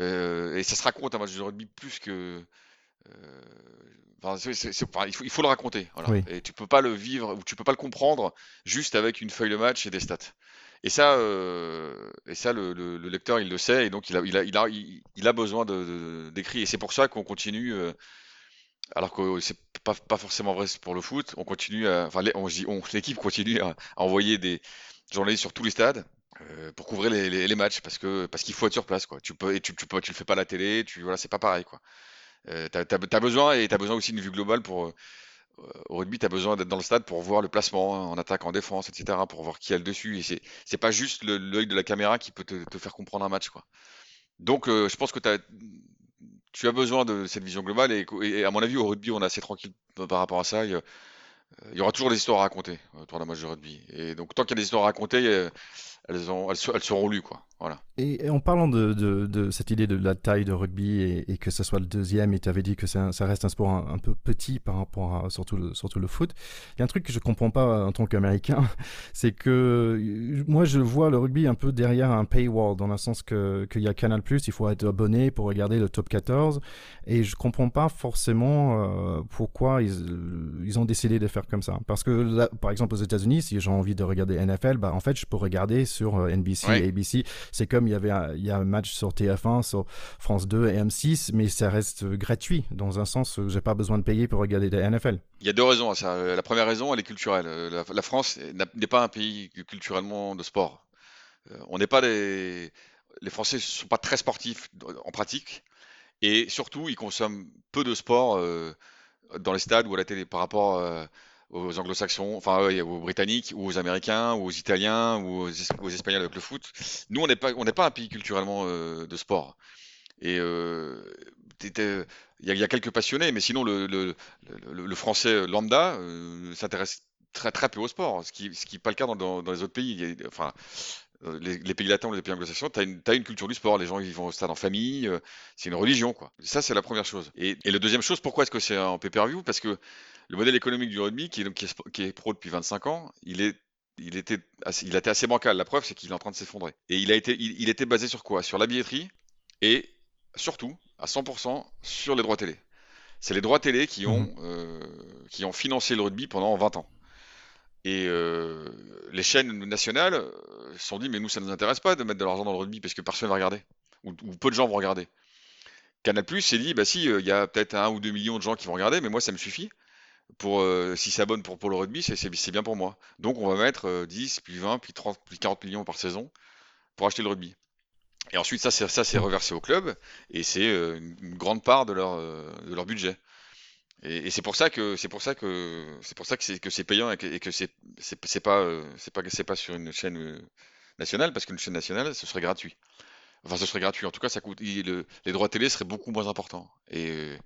euh, et ça se raconte un match de rugby plus que il, faut, le raconter. Et tu peux pas le vivre ou tu peux pas le comprendre juste avec une feuille de match et des stats. Et ça, euh, et ça le, lecteur, il le sait, et donc il a, besoin d'écrire. et c'est pour ça qu'on continue, euh, alors que c'est pas, pas forcément vrai pour le foot, on continue enfin, l'équipe continue à, envoyer des journalistes sur tous les stades. Euh, pour couvrir les, matchs parce que parce qu'il faut être sur place quoi tu peux le fais pas à la télé voilà c'est pas pareil quoi tu as, besoin et tu as besoin aussi d'une vue globale pour. Euh, au rugby, tu as besoin d'être dans le stade pour voir le placement hein, en attaque, en défense, etc. Pour voir qui a le dessus. Et c'est, pas juste l'œil de la caméra qui peut te, faire comprendre un match. Quoi. Donc, euh, je pense que tu as besoin de cette vision globale. Et, à mon avis, au rugby, on est assez tranquille par rapport à ça. Il y, aura toujours des histoires à raconter autour d'un match de rugby. Et donc, tant qu'il y a des histoires à raconter, elles, ont, elles, seront lues. Quoi. Voilà. Et, en parlant de, cette idée de la taille de rugby et, que ce soit le deuxième, et tu avais dit que ça, reste un sport un, peu petit par rapport à surtout le, foot, il y a un truc que je comprends pas en tant qu'Américain, c'est que moi je vois le rugby un peu derrière un paywall, dans le sens qu'il y a Canal+, il faut être abonné pour regarder le top 14, et je comprends pas forcément euh, pourquoi ils, ils ont décidé de faire comme ça. Parce que par exemple aux États-Unis, si j'ai envie de regarder NFL, bah, en fait je peux regarder sur NBC et ABC. C'est comme il y avait un, il y a un match sur TF1, sur France 2 et M6, mais ça reste gratuit dans un sens où j'ai pas besoin de payer pour regarder des NFL. Il y a deux raisons à ça. La première raison, elle est culturelle. La, France n'est pas un pays culturellement de sport. On n'est pas des les Français ne sont pas très sportifs en pratique. Et surtout, ils consomment peu de sport euh, dans les stades ou à la télé par rapport euh, aux anglo-saxons, enfin aux britanniques, ou aux américains, ou aux italiens, ou aux, espagnols avec le foot. Nous, on n'est pas, pas un pays culturellement euh, de sport. Et il y, a quelques passionnés, mais sinon le, français lambda s'intéresse très très peu au sport, ce qui n'est pas le cas dans, dans, les autres pays. enfin, euh, les, pays latins ou les pays anglo-saxons, tu as, une culture du sport. Les gens ils vont au stade en famille, euh, c'est une religion. quoi. Ça, c'est la première chose. Et, la deuxième chose, pourquoi est-ce que c'est en pay-per-view? Parce que le modèle économique du rugby, qui est, qui qui est pro depuis 25 ans, il est il était assez, il a été assez bancal. La preuve, c'est qu'il est en train de s'effondrer. Et il a été, il, était basé sur quoi? Sur la billetterie et surtout à 100% sur les droits télé. C'est les droits télé qui ont, mmh. euh, qui ont financé le rugby pendant 20 ans. Et euh, les chaînes nationales euh, se sont dit, mais nous, ça ne nous intéresse pas de mettre de l'argent dans le rugby parce que personne ne va regarder, ou, peu de gens vont regarder. Canal Plus s'est dit, bah si, euh, il y a peut-être un ou deux millions de gens qui vont regarder, mais moi, ça me suffit. Pour, si s'abonnent pour, pour le rugby, c'est bien pour moi. Donc, on va mettre 10, puis 20, puis 30, puis 40 millions par saison pour acheter le rugby. Et ensuite, ça, c'est reversé au club, et c'est une grande part de leur, de leur budget. Et, c'est pour ça que c'est pour ça que c'est pour ça que c'est que c'est payant et que, c'est c'est pas euh, c'est pas c'est pas sur une chaîne euh, nationale parce qu'une chaîne nationale ce serait gratuit. Enfin, ce serait gratuit. En tout cas, ça coûte les droits télé seraient beaucoup moins importants. Et euh,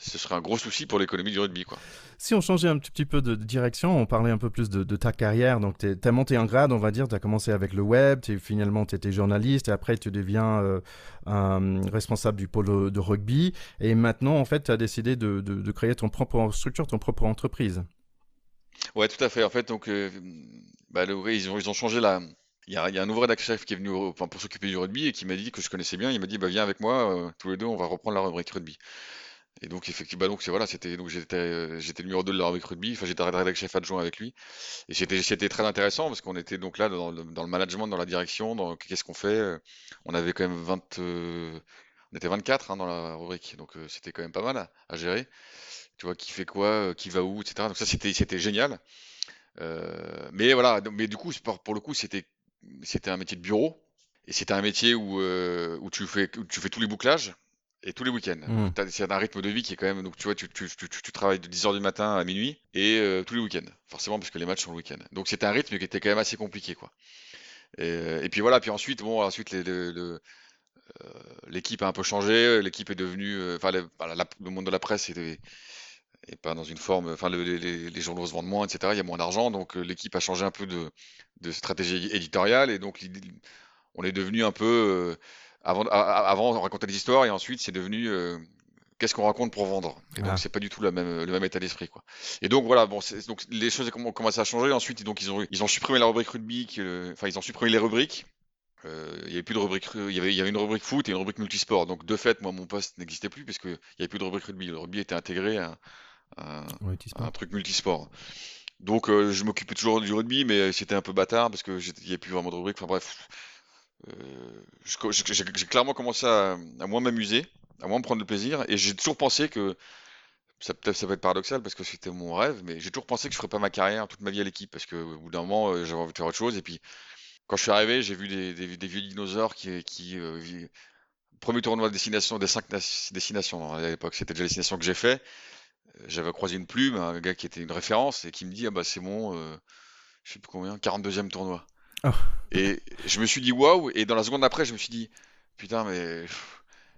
ce serait un gros souci pour l'économie du rugby. Quoi. Si on changeait un petit peu de direction, on parlait un peu plus de, ta carrière. Donc, tu as monté en grade, on va dire, tu as commencé avec le web, finalement, tu étais journaliste, et après, tu deviens euh, un responsable du pôle de rugby. Et maintenant, en fait, tu as décidé de, créer ton propre structure, ton propre entreprise. Ouais, tout à fait. En fait, donc, euh, bah, ils, ont, ils ont changé la. Il y, a, un rédacteur chef qui est venu pour s'occuper du rugby et qui m'a dit que je connaissais bien. Il m'a dit bah, Viens avec moi, euh, tous les deux, on va reprendre la rubrique rugby. Et donc effectivement, bah, donc voilà, c'était donc j'étais euh, j'étais numéro 2 de la avec rugby, enfin j'étais rédacteur chef adjoint avec lui et c'était c'était très intéressant parce qu'on était donc là dans le, dans le management, dans la direction, dans qu'est-ce qu'on fait. Euh, on avait quand même 20 euh, on était 24 hein, dans la rubrique, donc c'était quand même pas mal à, gérer. Tu vois qui fait quoi, qui va où, etc. Donc ça c'était c'était génial. mais voilà, mais du coup pour, le coup c'était c'était un métier de bureau et c'était un métier où où tu fais où tu fais tous les bouclages et tous les week-ends. Mmh. C'est un rythme de vie qui est quand même. Donc, tu vois, tu, tu, tu, tu travailles de 10h du matin à minuit et euh, tous les week-ends. Forcément, parce que les matchs sont le week-end. Donc, c'était un rythme qui était quand même assez compliqué, quoi. Et, euh, et puis voilà, puis ensuite, bon, ensuite, euh, l'équipe a un peu changé. L'équipe est devenue. Enfin, le, le, monde de la presse est, est pas dans une forme. Enfin, les, les, journaux se vendent moins, etc. Il y a moins d'argent. Donc, l'équipe a changé un peu de, de stratégie éditoriale. Et donc, on est devenu un peu avant, avant, on racontait des histoires et ensuite c'est devenu euh, qu'est-ce qu'on raconte pour vendre? Et donc ah. c'est pas du tout le même, le même état d'esprit quoi. Et donc voilà, bon, donc les choses ont commencé à changer. Ensuite, donc ils ont, ils ont supprimé la rubrique rugby, enfin ils ont supprimé les rubriques. Euh, il y avait plus de rubrique, il y avait, il y avait une rubrique foot et une rubrique multisport. Donc de fait, moi mon poste n'existait plus puisque il y avait plus de rubrique rugby. Le rugby était intégré à, un truc multisport. Donc euh, je m'occupais toujours du rugby, mais c'était un peu bâtard parce que il n'y avait plus vraiment de rubrique. Enfin bref, euh, j'ai clairement commencé à, moins m'amuser, à moins me prendre de plaisir, et j'ai toujours pensé que ça peut-être ça va être paradoxal parce que c'était mon rêve, mais j'ai toujours pensé que je ferais pas ma carrière toute ma vie à l'équipe parce que au bout d'un moment euh, j'avais envie de faire autre chose. Et puis quand je suis arrivé, j'ai vu des, vieux dinosaures qui, qui euh, premier tournoi de destination des cinq destinations à l'époque, c'était déjà la destination que j'ai fait. J'avais croisé une plume, un gars qui était une référence et qui me dit ah bah c'est mon je sais plus combien 42e tournoi. Oh. Et je me suis dit waouh, et dans la seconde après, je me suis dit putain, mais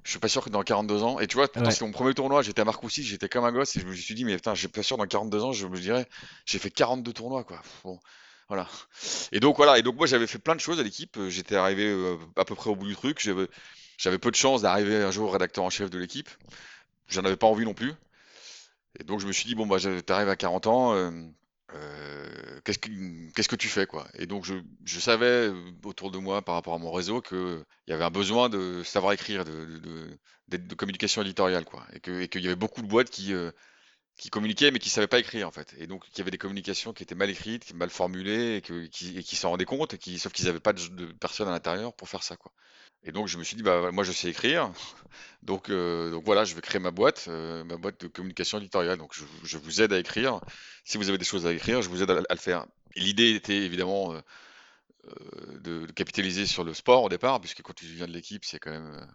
je suis pas sûr que dans 42 ans, et tu vois, c'est mon premier tournoi, j'étais à Marcoussis, j'étais comme un gosse, et je me suis dit, mais putain, je suis pas sûr dans 42 ans, je me dirais, j'ai fait 42 tournois, quoi. Bon, voilà. Et donc voilà, et donc moi j'avais fait plein de choses à l'équipe, j'étais arrivé euh, à peu près au bout du truc, j'avais peu de chance d'arriver un jour rédacteur en chef de l'équipe, j'en avais pas envie non plus. Et donc je me suis dit, bon, bah, t'arrives à 40 ans, euh, euh, qu'est-ce que tu fais quoi? Et donc je, savais euh, autour de moi par rapport à mon réseau qu'il y avait un besoin de savoir écrire, de, communication éditoriale quoi, et qu'il y avait beaucoup de boîtes qui euh, communiquaient mais qui savaient pas écrire en fait. Et donc, il y avait des communications qui étaient mal écrites, mal formulées, et, qui, s'en rendaient compte, sauf qu'ils n'avaient pas de, de personne à l'intérieur pour faire ça, quoi. Et donc, je me suis dit, bah, moi, je sais écrire. Donc, euh, donc voilà, je vais créer ma boîte, euh, ma boîte de communication éditoriale. Donc, je, je, vous aide à écrire. Si vous avez des choses à écrire, je vous aide à, à le faire. L'idée était évidemment euh, euh, de, de, capitaliser sur le sport au départ, puisque quand tu viens de l'équipe, c'est quand même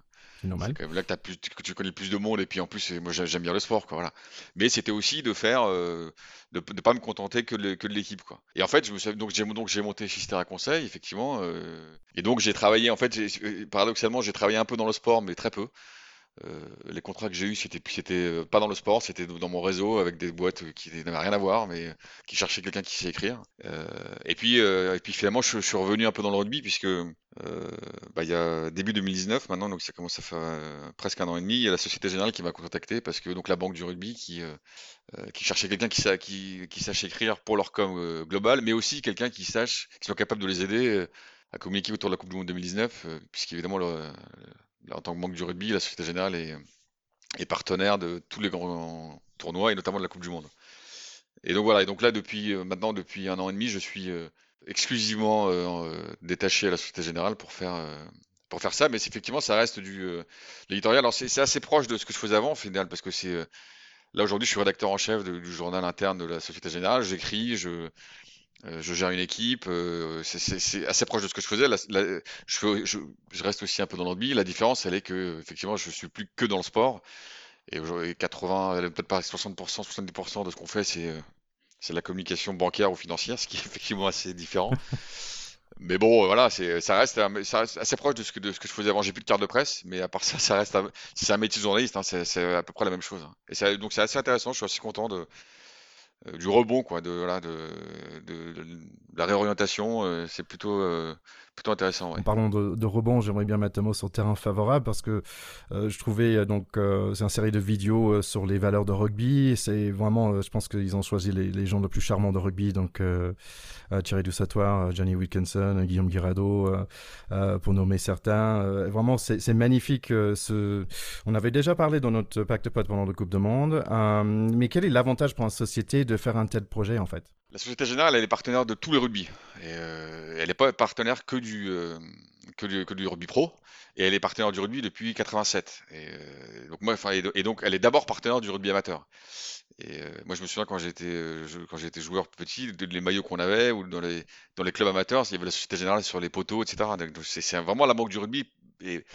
c'est normal. quand même là que, as plus, que tu connais plus de monde et puis en plus moi j'aime bien le sport quoi voilà. Mais c'était aussi de faire euh, de ne pas me contenter que, le, que de l'équipe quoi. Et en fait je me suis, donc j'ai donc j'ai monté Fistera Conseil effectivement euh, et donc j'ai travaillé en fait paradoxalement j'ai travaillé un peu dans le sport mais très peu. Euh, les contrats que j'ai eus, c'était c'était euh, pas dans le sport, c'était dans mon réseau avec des boîtes qui n'avaient rien à voir, mais qui cherchaient quelqu'un qui sait écrire. Euh, et puis et puis finalement, je, suis revenu un peu dans le rugby puisque bah, il y a début 2019 maintenant, donc ça commence à faire presque un an et demi. Il y a la Société Générale qui m'a contacté parce que donc la banque du rugby qui cherchait quelqu'un qui, sache écrire pour leur com global, mais aussi quelqu'un qui sache, qui soit capable de les aider à communiquer autour de la Coupe du Monde 2019, puisqu'évidemment le, en tant que banque du rugby, la Société Générale est, partenaire de tous les grands tournois et notamment de la Coupe du Monde. Et donc voilà, et donc là depuis euh, maintenant depuis un an et demi, je suis euh, exclusivement euh, détaché à la Société Générale pour faire pour faire ça, mais effectivement ça reste du l'éditorial. Alors c'est assez proche de ce que je faisais avant au final parce que c'est là aujourd'hui je suis rédacteur en chef du journal interne de la Société Générale, j'écris, je euh, je gère une équipe, euh, c'est assez proche de ce que je faisais. je, reste aussi un peu dans le rugby. La différence, elle est que effectivement, je suis plus que dans le sport. Et aujourd'hui, 80, peut-être pas 60%, 70% de ce qu'on fait, c'est euh, c'est la communication bancaire ou financière, ce qui est effectivement assez différent. mais bon, voilà, ça reste, assez proche de ce que, je faisais avant. J'ai plus de carte de presse, mais à part ça, ça reste, c'est un métier journaliste, hein, c'est à peu près la même chose. Hein. Et donc c'est assez intéressant. Je suis assez content de du rebond, quoi, de, la réorientation, euh, c'est plutôt, euh, plutôt intéressant. Parlant de, rebond, j'aimerais bien mettre un mot sur terrain favorable parce que euh, je trouvais donc c'est une série de vidéos sur les valeurs de rugby. C'est vraiment, je pense qu'ils ont choisi les, gens les plus charmants de rugby, donc Thierry Dussatoir, Johnny Wilkinson, Guillaume Guirado, pour nommer certains. vraiment, c'est magnifique. On avait déjà parlé dans notre pacte de potes pendant la Coupe de Monde, mais quel est l'avantage pour une société de faire un tel projet en fait La Société Générale, elle est partenaire de tous les rugby. Et, euh, elle n'est pas partenaire que du, euh, que du, rugby pro. Et elle est partenaire du rugby depuis 87. Et, euh, donc moi, enfin, et, donc elle est d'abord partenaire du rugby amateur. Et moi, je me souviens quand j'étais joueur petit, les maillots qu'on avait ou dans les clubs amateurs, il y avait la Société Générale sur les poteaux, etc. C'est vraiment la banque du rugby et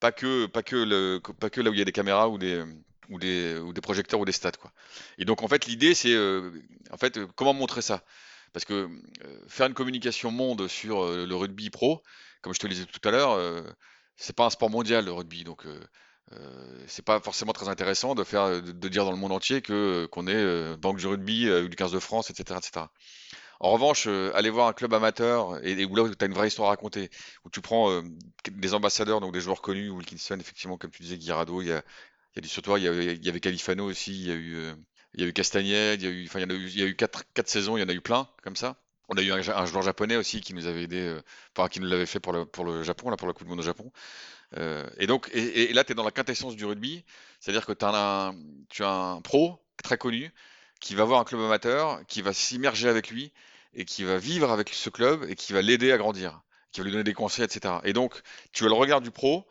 pas que pas que pas que là où il y a des caméras ou des ou des, ou des projecteurs ou des stats quoi. Et donc en fait l'idée c'est euh, en fait euh, comment montrer ça? Parce que euh, faire une communication monde sur euh, le rugby pro, comme je te le disais tout à l'heure, euh, c'est pas un sport mondial le rugby donc c'est pas forcément très intéressant de faire de, dire dans le monde entier que qu'on est banque du rugby ou du 15 de France etc etc. En revanche, euh, aller voir un club amateur et, où là tu as une vraie histoire à raconter, où tu prends euh, des ambassadeurs, donc des joueurs connus, Wilkinson, effectivement, comme tu disais, Guirado, il y a, il y a du Sautoir, il il y avait Califano aussi, il y a eu, euh, il y a eu Castagnette, il y a eu, enfin, il y, a eu, il y a eu quatre, quatre saisons, il y en a eu plein comme ça. On a eu un, joueur japonais aussi qui nous avait aidé, euh, enfin qui nous l'avait fait pour le, pour le Japon, là, pour la Coupe du Monde au Japon. Euh, et donc, et, là, tu es dans la quintessence du rugby, c'est-à-dire que un, tu as un pro très connu qui va voir un club amateur, qui va s'immerger avec lui et qui va vivre avec ce club et qui va l'aider à grandir, qui va lui donner des conseils, etc. Et donc, tu as le regard du pro,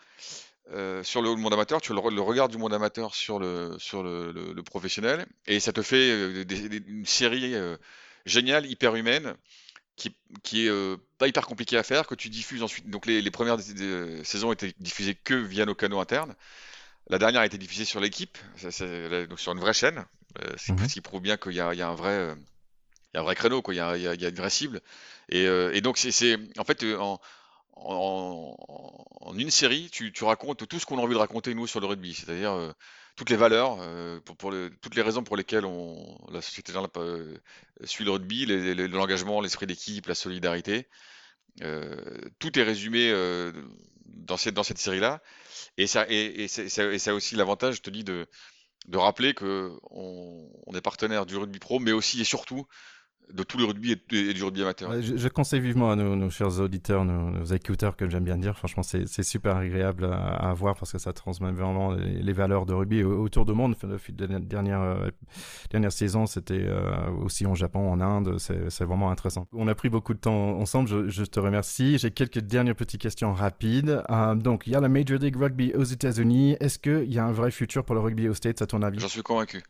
euh, sur le monde amateur, tu as le, le, regard du monde amateur sur le, sur le, le, le professionnel, et ça te fait euh, des, des, une série euh, géniale, hyper humaine, qui, qui est euh, pas hyper compliquée à faire, que tu diffuses ensuite. Donc les, les premières des, saisons étaient diffusées que via nos canaux internes. La dernière a été diffusée sur l'équipe, donc sur une vraie chaîne, euh, ce mmh. qui prouve bien qu'il y, y, a un vrai, il y a un vrai créneau, quoi. Il y a, il y a, il y a une vraie cible. Et, et donc c'est, en fait, en, en, une série, tu, racontes tout ce qu'on a envie de raconter nous sur le rugby, c'est-à-dire euh, toutes les valeurs, euh, toutes les raisons pour lesquelles on, la société euh, suit le rugby, l'engagement, l'esprit d'équipe, la solidarité. Euh, tout est résumé dans cette, série-là. Et ça, a aussi l'avantage, je te dis, de, rappeler que on, on, est partenaire du rugby pro, mais aussi et surtout de tous les rugby et, du rugby amateur. Je, conseille vivement à nos, chers auditeurs, nos, écouteurs, que j'aime bien dire. Franchement, c'est super agréable à, voir parce que ça transmet vraiment les, valeurs de rugby autour du monde. Le la dernière, euh, dernière saison, c'était euh, aussi en Japon, en Inde. C'est vraiment intéressant. On a pris beaucoup de temps ensemble. Je, te remercie. J'ai quelques dernières petites questions rapides. Euh, donc, il y a la Major League Rugby aux États-Unis. Est-ce qu'il y a un vrai futur pour le rugby aux States, à ton avis? J'en suis convaincu.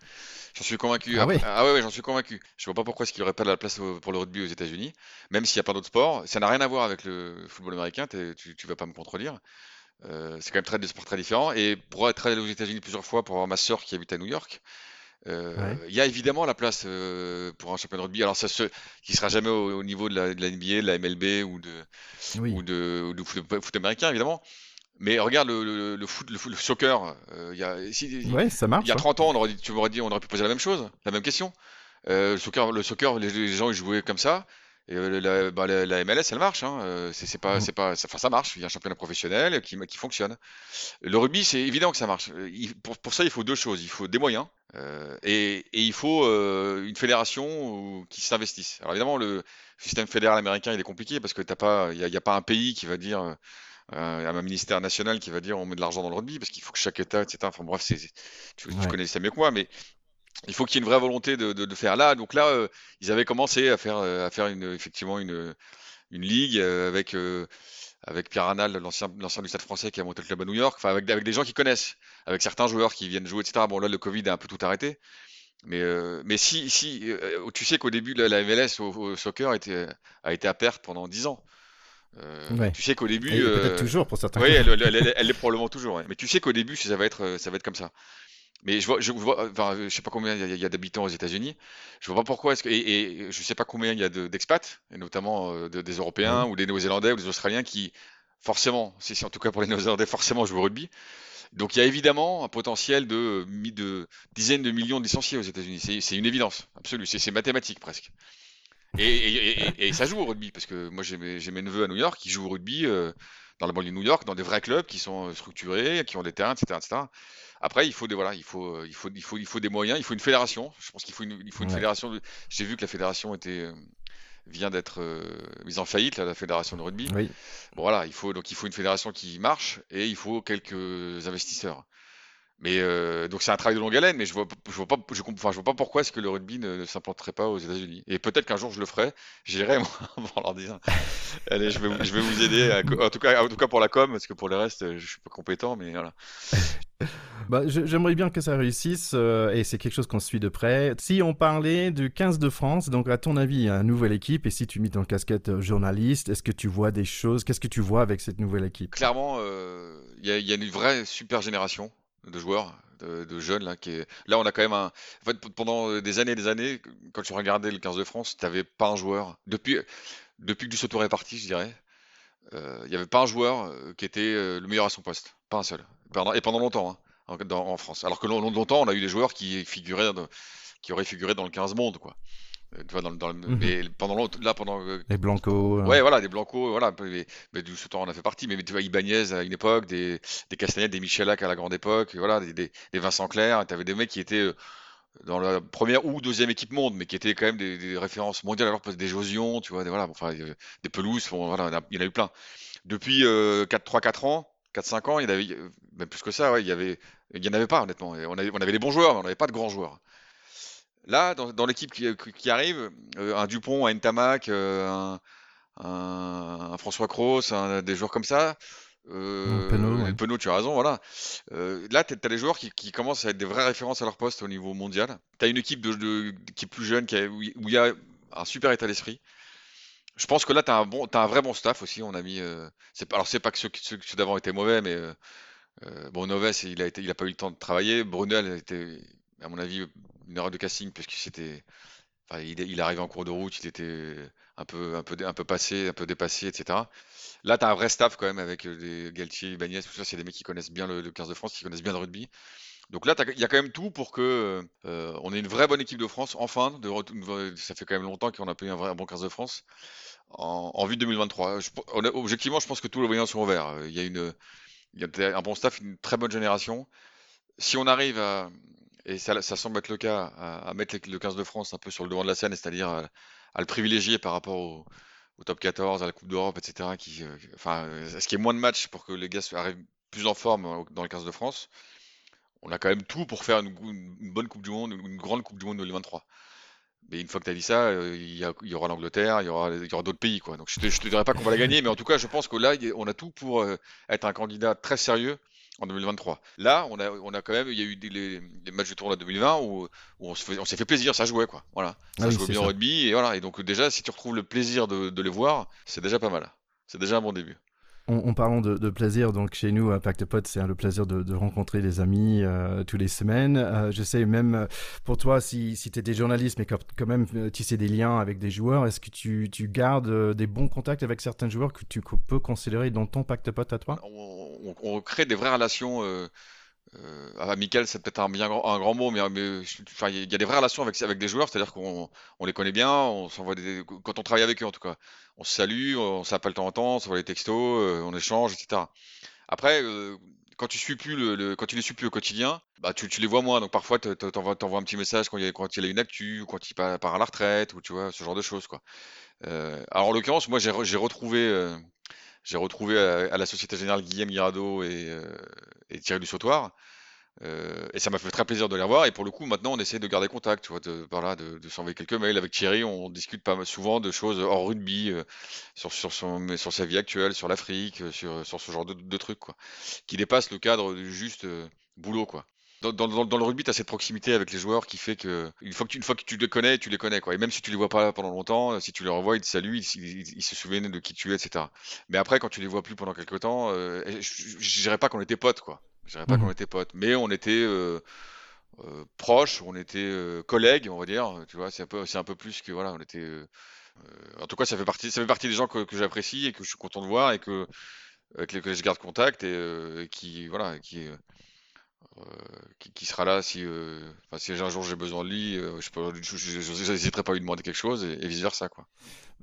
J'en suis convaincu. Ah, ah ouais, j'en suis convaincu. Je vois pas pourquoi est-ce qu'il n'y aurait pas de la place pour le rugby aux États-Unis, même s'il y a pas d'autres sports. Ça n'a rien à voir avec le football américain. Tu, tu vas pas me contredire. Euh, c'est quand même très, des sports très différents. Et pour être allé aux États-Unis plusieurs fois pour avoir ma sœur qui habite à New York, euh, il y a évidemment la place euh, pour un champion de rugby. Alors ça se, qui sera jamais au, niveau de la, de la, NBA, de la MLB ou de ou de, ou de foot, américain évidemment. Mais regarde le, le, foot, le, soccer. Il y a, ça marche, il y a 30 ans, on aurait dit, tu m'aurais dit, on aurait pu poser la même chose, la même question. Le soccer, le soccer, les, gens ils jouaient comme ça. Et la, bah, la, MLS, elle marche. Hein. C'est pas, mmh. c'est pas, ça, ça marche. Il y a un championnat professionnel qui, qui fonctionne. Le rugby, c'est évident que ça marche. pour, pour, ça, il faut deux choses. Il faut des moyens euh, et, et, il faut euh, une fédération qui s'investisse. Alors évidemment, le système fédéral américain, il est compliqué parce que t'as pas, il n'y a, a, pas un pays qui va dire euh, un ministère national qui va dire on met de l'argent dans le rugby parce qu'il faut que chaque État, etc. Enfin bref, tu, connais ça mieux que moi, mais il faut qu'il y ait une vraie volonté de, de, de faire là. Donc là, euh, ils avaient commencé à faire, à faire une, effectivement une, une ligue avec avec Pierre Ranal, l'ancien du Stade français qui a monté le club à New York, enfin avec, avec des gens qui connaissent, avec certains joueurs qui viennent jouer, etc. Bon là le Covid a un peu tout arrêté, mais, euh, mais si, si euh, tu sais qu'au début la, la MLS au, soccer était, a été à perte pendant 10 ans. Euh, tu sais qu'au début, peut-être toujours pour certains. Oui, elle, elle, elle, est probablement toujours. Mais tu sais qu'au début, ça va être, ça va être comme ça. Mais je vois, je vois, enfin, je sais pas combien il y a, d'habitants aux États-Unis. Je vois pas pourquoi est-ce que, et, et, je sais pas combien il y a d'expats, et notamment euh, des Européens ou des Néo-Zélandais ou des Australiens qui, forcément, c'est en tout cas pour les Néo-Zélandais, forcément jouent au rugby. Donc il y a évidemment un potentiel de, de dizaines de millions de licenciés aux États-Unis. C'est une évidence absolue. C'est mathématique presque. Et, et, ça joue au rugby parce que moi j'ai mes, mes, neveux à New York qui jouent au rugby euh, dans la banlieue de New York, dans des vrais clubs qui sont euh, structurés, qui ont des terrains, etc., etc. Après, il faut des voilà, il faut, euh, il faut, il faut, il faut des moyens, il faut une fédération. Je pense qu'il faut une, il faut une fédération. J'ai vu que la fédération était euh, vient d'être euh, mise en faillite, la fédération de rugby. Oui. Bon, voilà, il faut donc il faut une fédération qui marche et il faut quelques investisseurs. Mais euh, donc c'est un travail de longue haleine, mais je vois, je vois pas, je, enfin, je vois pas pourquoi est-ce que le rugby ne, s'implanterait pas aux États-Unis. Et peut-être qu'un jour je le ferai, j'irai moi en leur disant, allez, je vais, je vais vous aider, en tout cas, en tout cas pour la com, parce que pour le reste, je suis pas compétent, mais voilà. bah, J'aimerais bien que ça réussisse euh, et c'est quelque chose qu'on suit de près. Si on parlait du 15 de France, donc à ton avis, une nouvelle équipe, et si tu mets ton casquette euh, journaliste, est-ce que tu vois des choses? Qu'est-ce que tu vois avec cette nouvelle équipe? Clairement, il y, y, a une vraie super génération de joueurs, de, jeunes là. Qui. Là, on a quand même un. En fait, pendant des années et des années, quand tu regardais le 15 de France, tu n'avais pas un joueur. Depuis, depuis que Dussautour est parti, je dirais, euh, il n'y avait pas un joueur euh, qui était euh, le meilleur à son poste. Pas un seul. et pendant longtemps, hein, en, France. Alors que longtemps, on a eu des joueurs qui figuraient, qui auraient figuré dans le 15 monde, quoi. Euh, tu vois, dans, dans, mhm. mais pendant là, pendant. Euh, les Blanco. Euh. Ouais, voilà, des Blanco, voilà. Mais, mais du ce temps, on a fait partie. Mais, tu vois, Ibanez à une époque, des, des Castagnette, des Michelac à la grande époque, voilà, des, des, des Vincent Clair. Tu avais des mecs qui étaient dans la première ou deuxième équipe monde, mais qui étaient quand même des, des références mondiales. Alors, des Josion, tu vois, des, voilà, enfin, des pelouses, voilà, il y en a eu plein. Depuis 3-4 ans, 4-5 ans, il y en avait, même plus que ça, ouais, il y avait, il y en avait pas, honnêtement. On avait, on avait des bons joueurs, mais on n'avait pas de grands joueurs. Là, dans, l'équipe qui, arrive, euh, un Dupont, un Ntamak, euh, un, François Cross, des joueurs comme ça. Euh, Penaud, Penaud, tu as raison, voilà. là, tu as, des joueurs qui, commencent à être des vraies références à leur poste au niveau mondial. Tu as une équipe de, qui est plus jeune, qui où il y a un super état d'esprit. Je pense que là, tu as, un bon, as un vrai bon staff aussi. On a mis, c'est, alors, c'est pas que ceux, ceux, d'avant étaient mauvais, mais bon, Noves, il a, été, il a pas eu le temps de travailler. Brunel était, à mon avis, une erreur de casting parce que c'était. Il, il arrivait en cours de route, il était un peu, un peu, un peu passé, un peu dépassé, etc. Là, tu as un vrai staff quand même avec euh, des Galtier, Bagnès, tout ça, c'est des mecs qui connaissent bien le, 15 de France, qui connaissent bien le rugby. Donc là, il y a quand même tout pour que euh, on ait une vraie bonne équipe de France, enfin. Ça fait quand même longtemps qu'on a pas eu un vrai bon 15 de France en, vue de 2023. objectivement, je pense que tous les voyants sont ouverts. Il y a une, il y a un bon staff, une très bonne génération. Si on arrive à, et ça, semble être le cas, à, mettre le 15 de France un peu sur le devant de la scène, c'est-à-dire le privilégier par rapport au, top 14, à la Coupe d'Europe, etc. Qui, enfin, ce qui est moins de matchs pour que les gars arrivent plus en forme dans le 15 de France. On a quand même tout pour faire une, bonne Coupe du Monde, une grande Coupe du Monde 2023. Mais une fois que tu as dit ça, il y, aura l'Angleterre, il y aura, d'autres pays. Quoi. Donc je ne te, dirais pas qu'on va la gagner, mais en tout cas, je pense que là, on a tout pour être un candidat très sérieux en 2023. Là, on a, on a quand même, il y a eu des, les, matchs de tournoi 2020 où, on s'est fait plaisir, ça jouait quoi. Voilà, ça ah jouait bien au rugby et voilà. Et donc déjà, si tu retrouves le plaisir de les voir, c'est déjà pas mal. C'est déjà un bon début. En, parlant de, plaisir, donc chez nous à Pacte Pot, c'est le plaisir de, rencontrer des amis euh, tous les semaines. Euh, je sais même euh, pour toi, si, si tu étais journaliste, mais quand, même tisser des liens avec des joueurs, est-ce que tu, gardes des bons contacts avec certains joueurs que tu peux considérer dans ton Pacte Pot à toi? On, crée des vraies relations. Euh, amical, c'est peut-être un, un grand mot, mais, il y a des vraies relations avec, avec des joueurs, c'est-à-dire qu'on on les connaît bien, on s'envoie des, quand on travaille avec eux en tout cas, on se salue, on s'appelle de temps en temps, on s'envoie des textos, euh, on échange, etc. Après, euh, quand tu suis plus le, quand tu les suis plus au quotidien, bah tu, tu les vois moins. Donc parfois, tu t'envoies, un petit message quand il y a, quand il y a une actu, ou quand il part, à la retraite, ou tu vois, ce genre de choses, quoi. Euh, alors en l'occurrence, moi j'ai retrouvé, j'ai retrouvé à, la Société Générale Guillaume Guirado et, Thierry du et ça m'a fait très plaisir de les revoir. Et pour le coup, maintenant, on essaie de garder contact, tu vois, de, de, s'envoyer quelques mails. Avec Thierry, on discute pas souvent de choses hors rugby, sur, sur, son, sur sa vie actuelle, sur l'Afrique, sur, sur ce genre de, de, trucs, quoi. Qui dépasse le cadre du juste boulot, quoi dans, le rugby, tu as cette proximité avec les joueurs qui fait que une fois que, tu, une fois que tu les connais, tu les connais. Quoi. Et même si tu les vois pas pendant longtemps, si tu les revois, ils te saluent, ils, se souviennent de qui tu es, etc. Mais après, quand tu les vois plus pendant quelques temps, euh, je dirais pas qu'on était potes, quoi. Je dirais pas mmh qu'on était potes, mais on était euh, euh, proches, on était euh, collègues, on va dire. Tu vois, c'est un peu, c'est un peu plus que voilà, on était. en tout cas, ça fait partie, ça fait partie des gens que, j'apprécie et que je suis content de voir et que avec lesquels je garde contact et, qui voilà, qui euh, qui, sera là si, euh, si un jour j'ai besoin de lui, euh, je n'hésiterai pas à lui demander quelque chose et, vice versa quoi.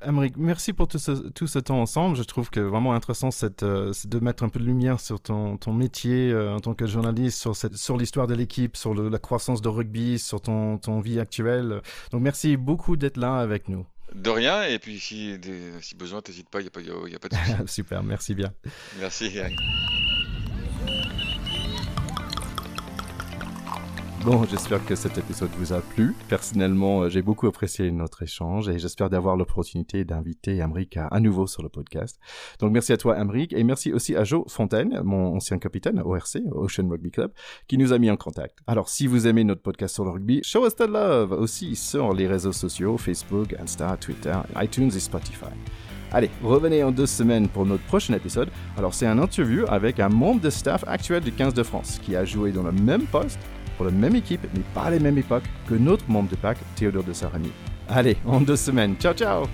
Amérique, merci pour tout ce, tout ce, temps ensemble. Je trouve que vraiment intéressant c'est de mettre un peu de lumière sur ton, ton métier en tant que journaliste, sur, cette, sur l'histoire de l'équipe, sur la croissance de rugby, sur ton, ton vie actuelle. Donc merci beaucoup d'être là avec nous. De rien, et puis si, si besoin, n'hésite pas, il n'y a, a, a, pas de souci. Super, merci bien. Merci. Bon, j'espère que cet épisode vous a plu. Personnellement, euh, j'ai beaucoup apprécié notre échange et j'espère d'avoir l'opportunité d'inviter Amric à, nouveau sur le podcast. Donc merci à toi Amric et merci aussi à Joe Fontaine, mon ancien capitaine ORC, Ocean Rugby Club, qui nous a mis en contact. Alors si vous aimez notre podcast sur le rugby, show us the love aussi sur les réseaux sociaux, Facebook, Insta, Twitter, iTunes et Spotify. Allez, revenez en deux semaines pour notre prochain épisode. Alors c'est un interview avec un membre de staff actuel du 15 de France qui a joué dans le même poste pour la même équipe, mais pas à les mêmes époques, que notre membre de pack, Théodore de Sarani. Allez, en deux semaines. Ciao, ciao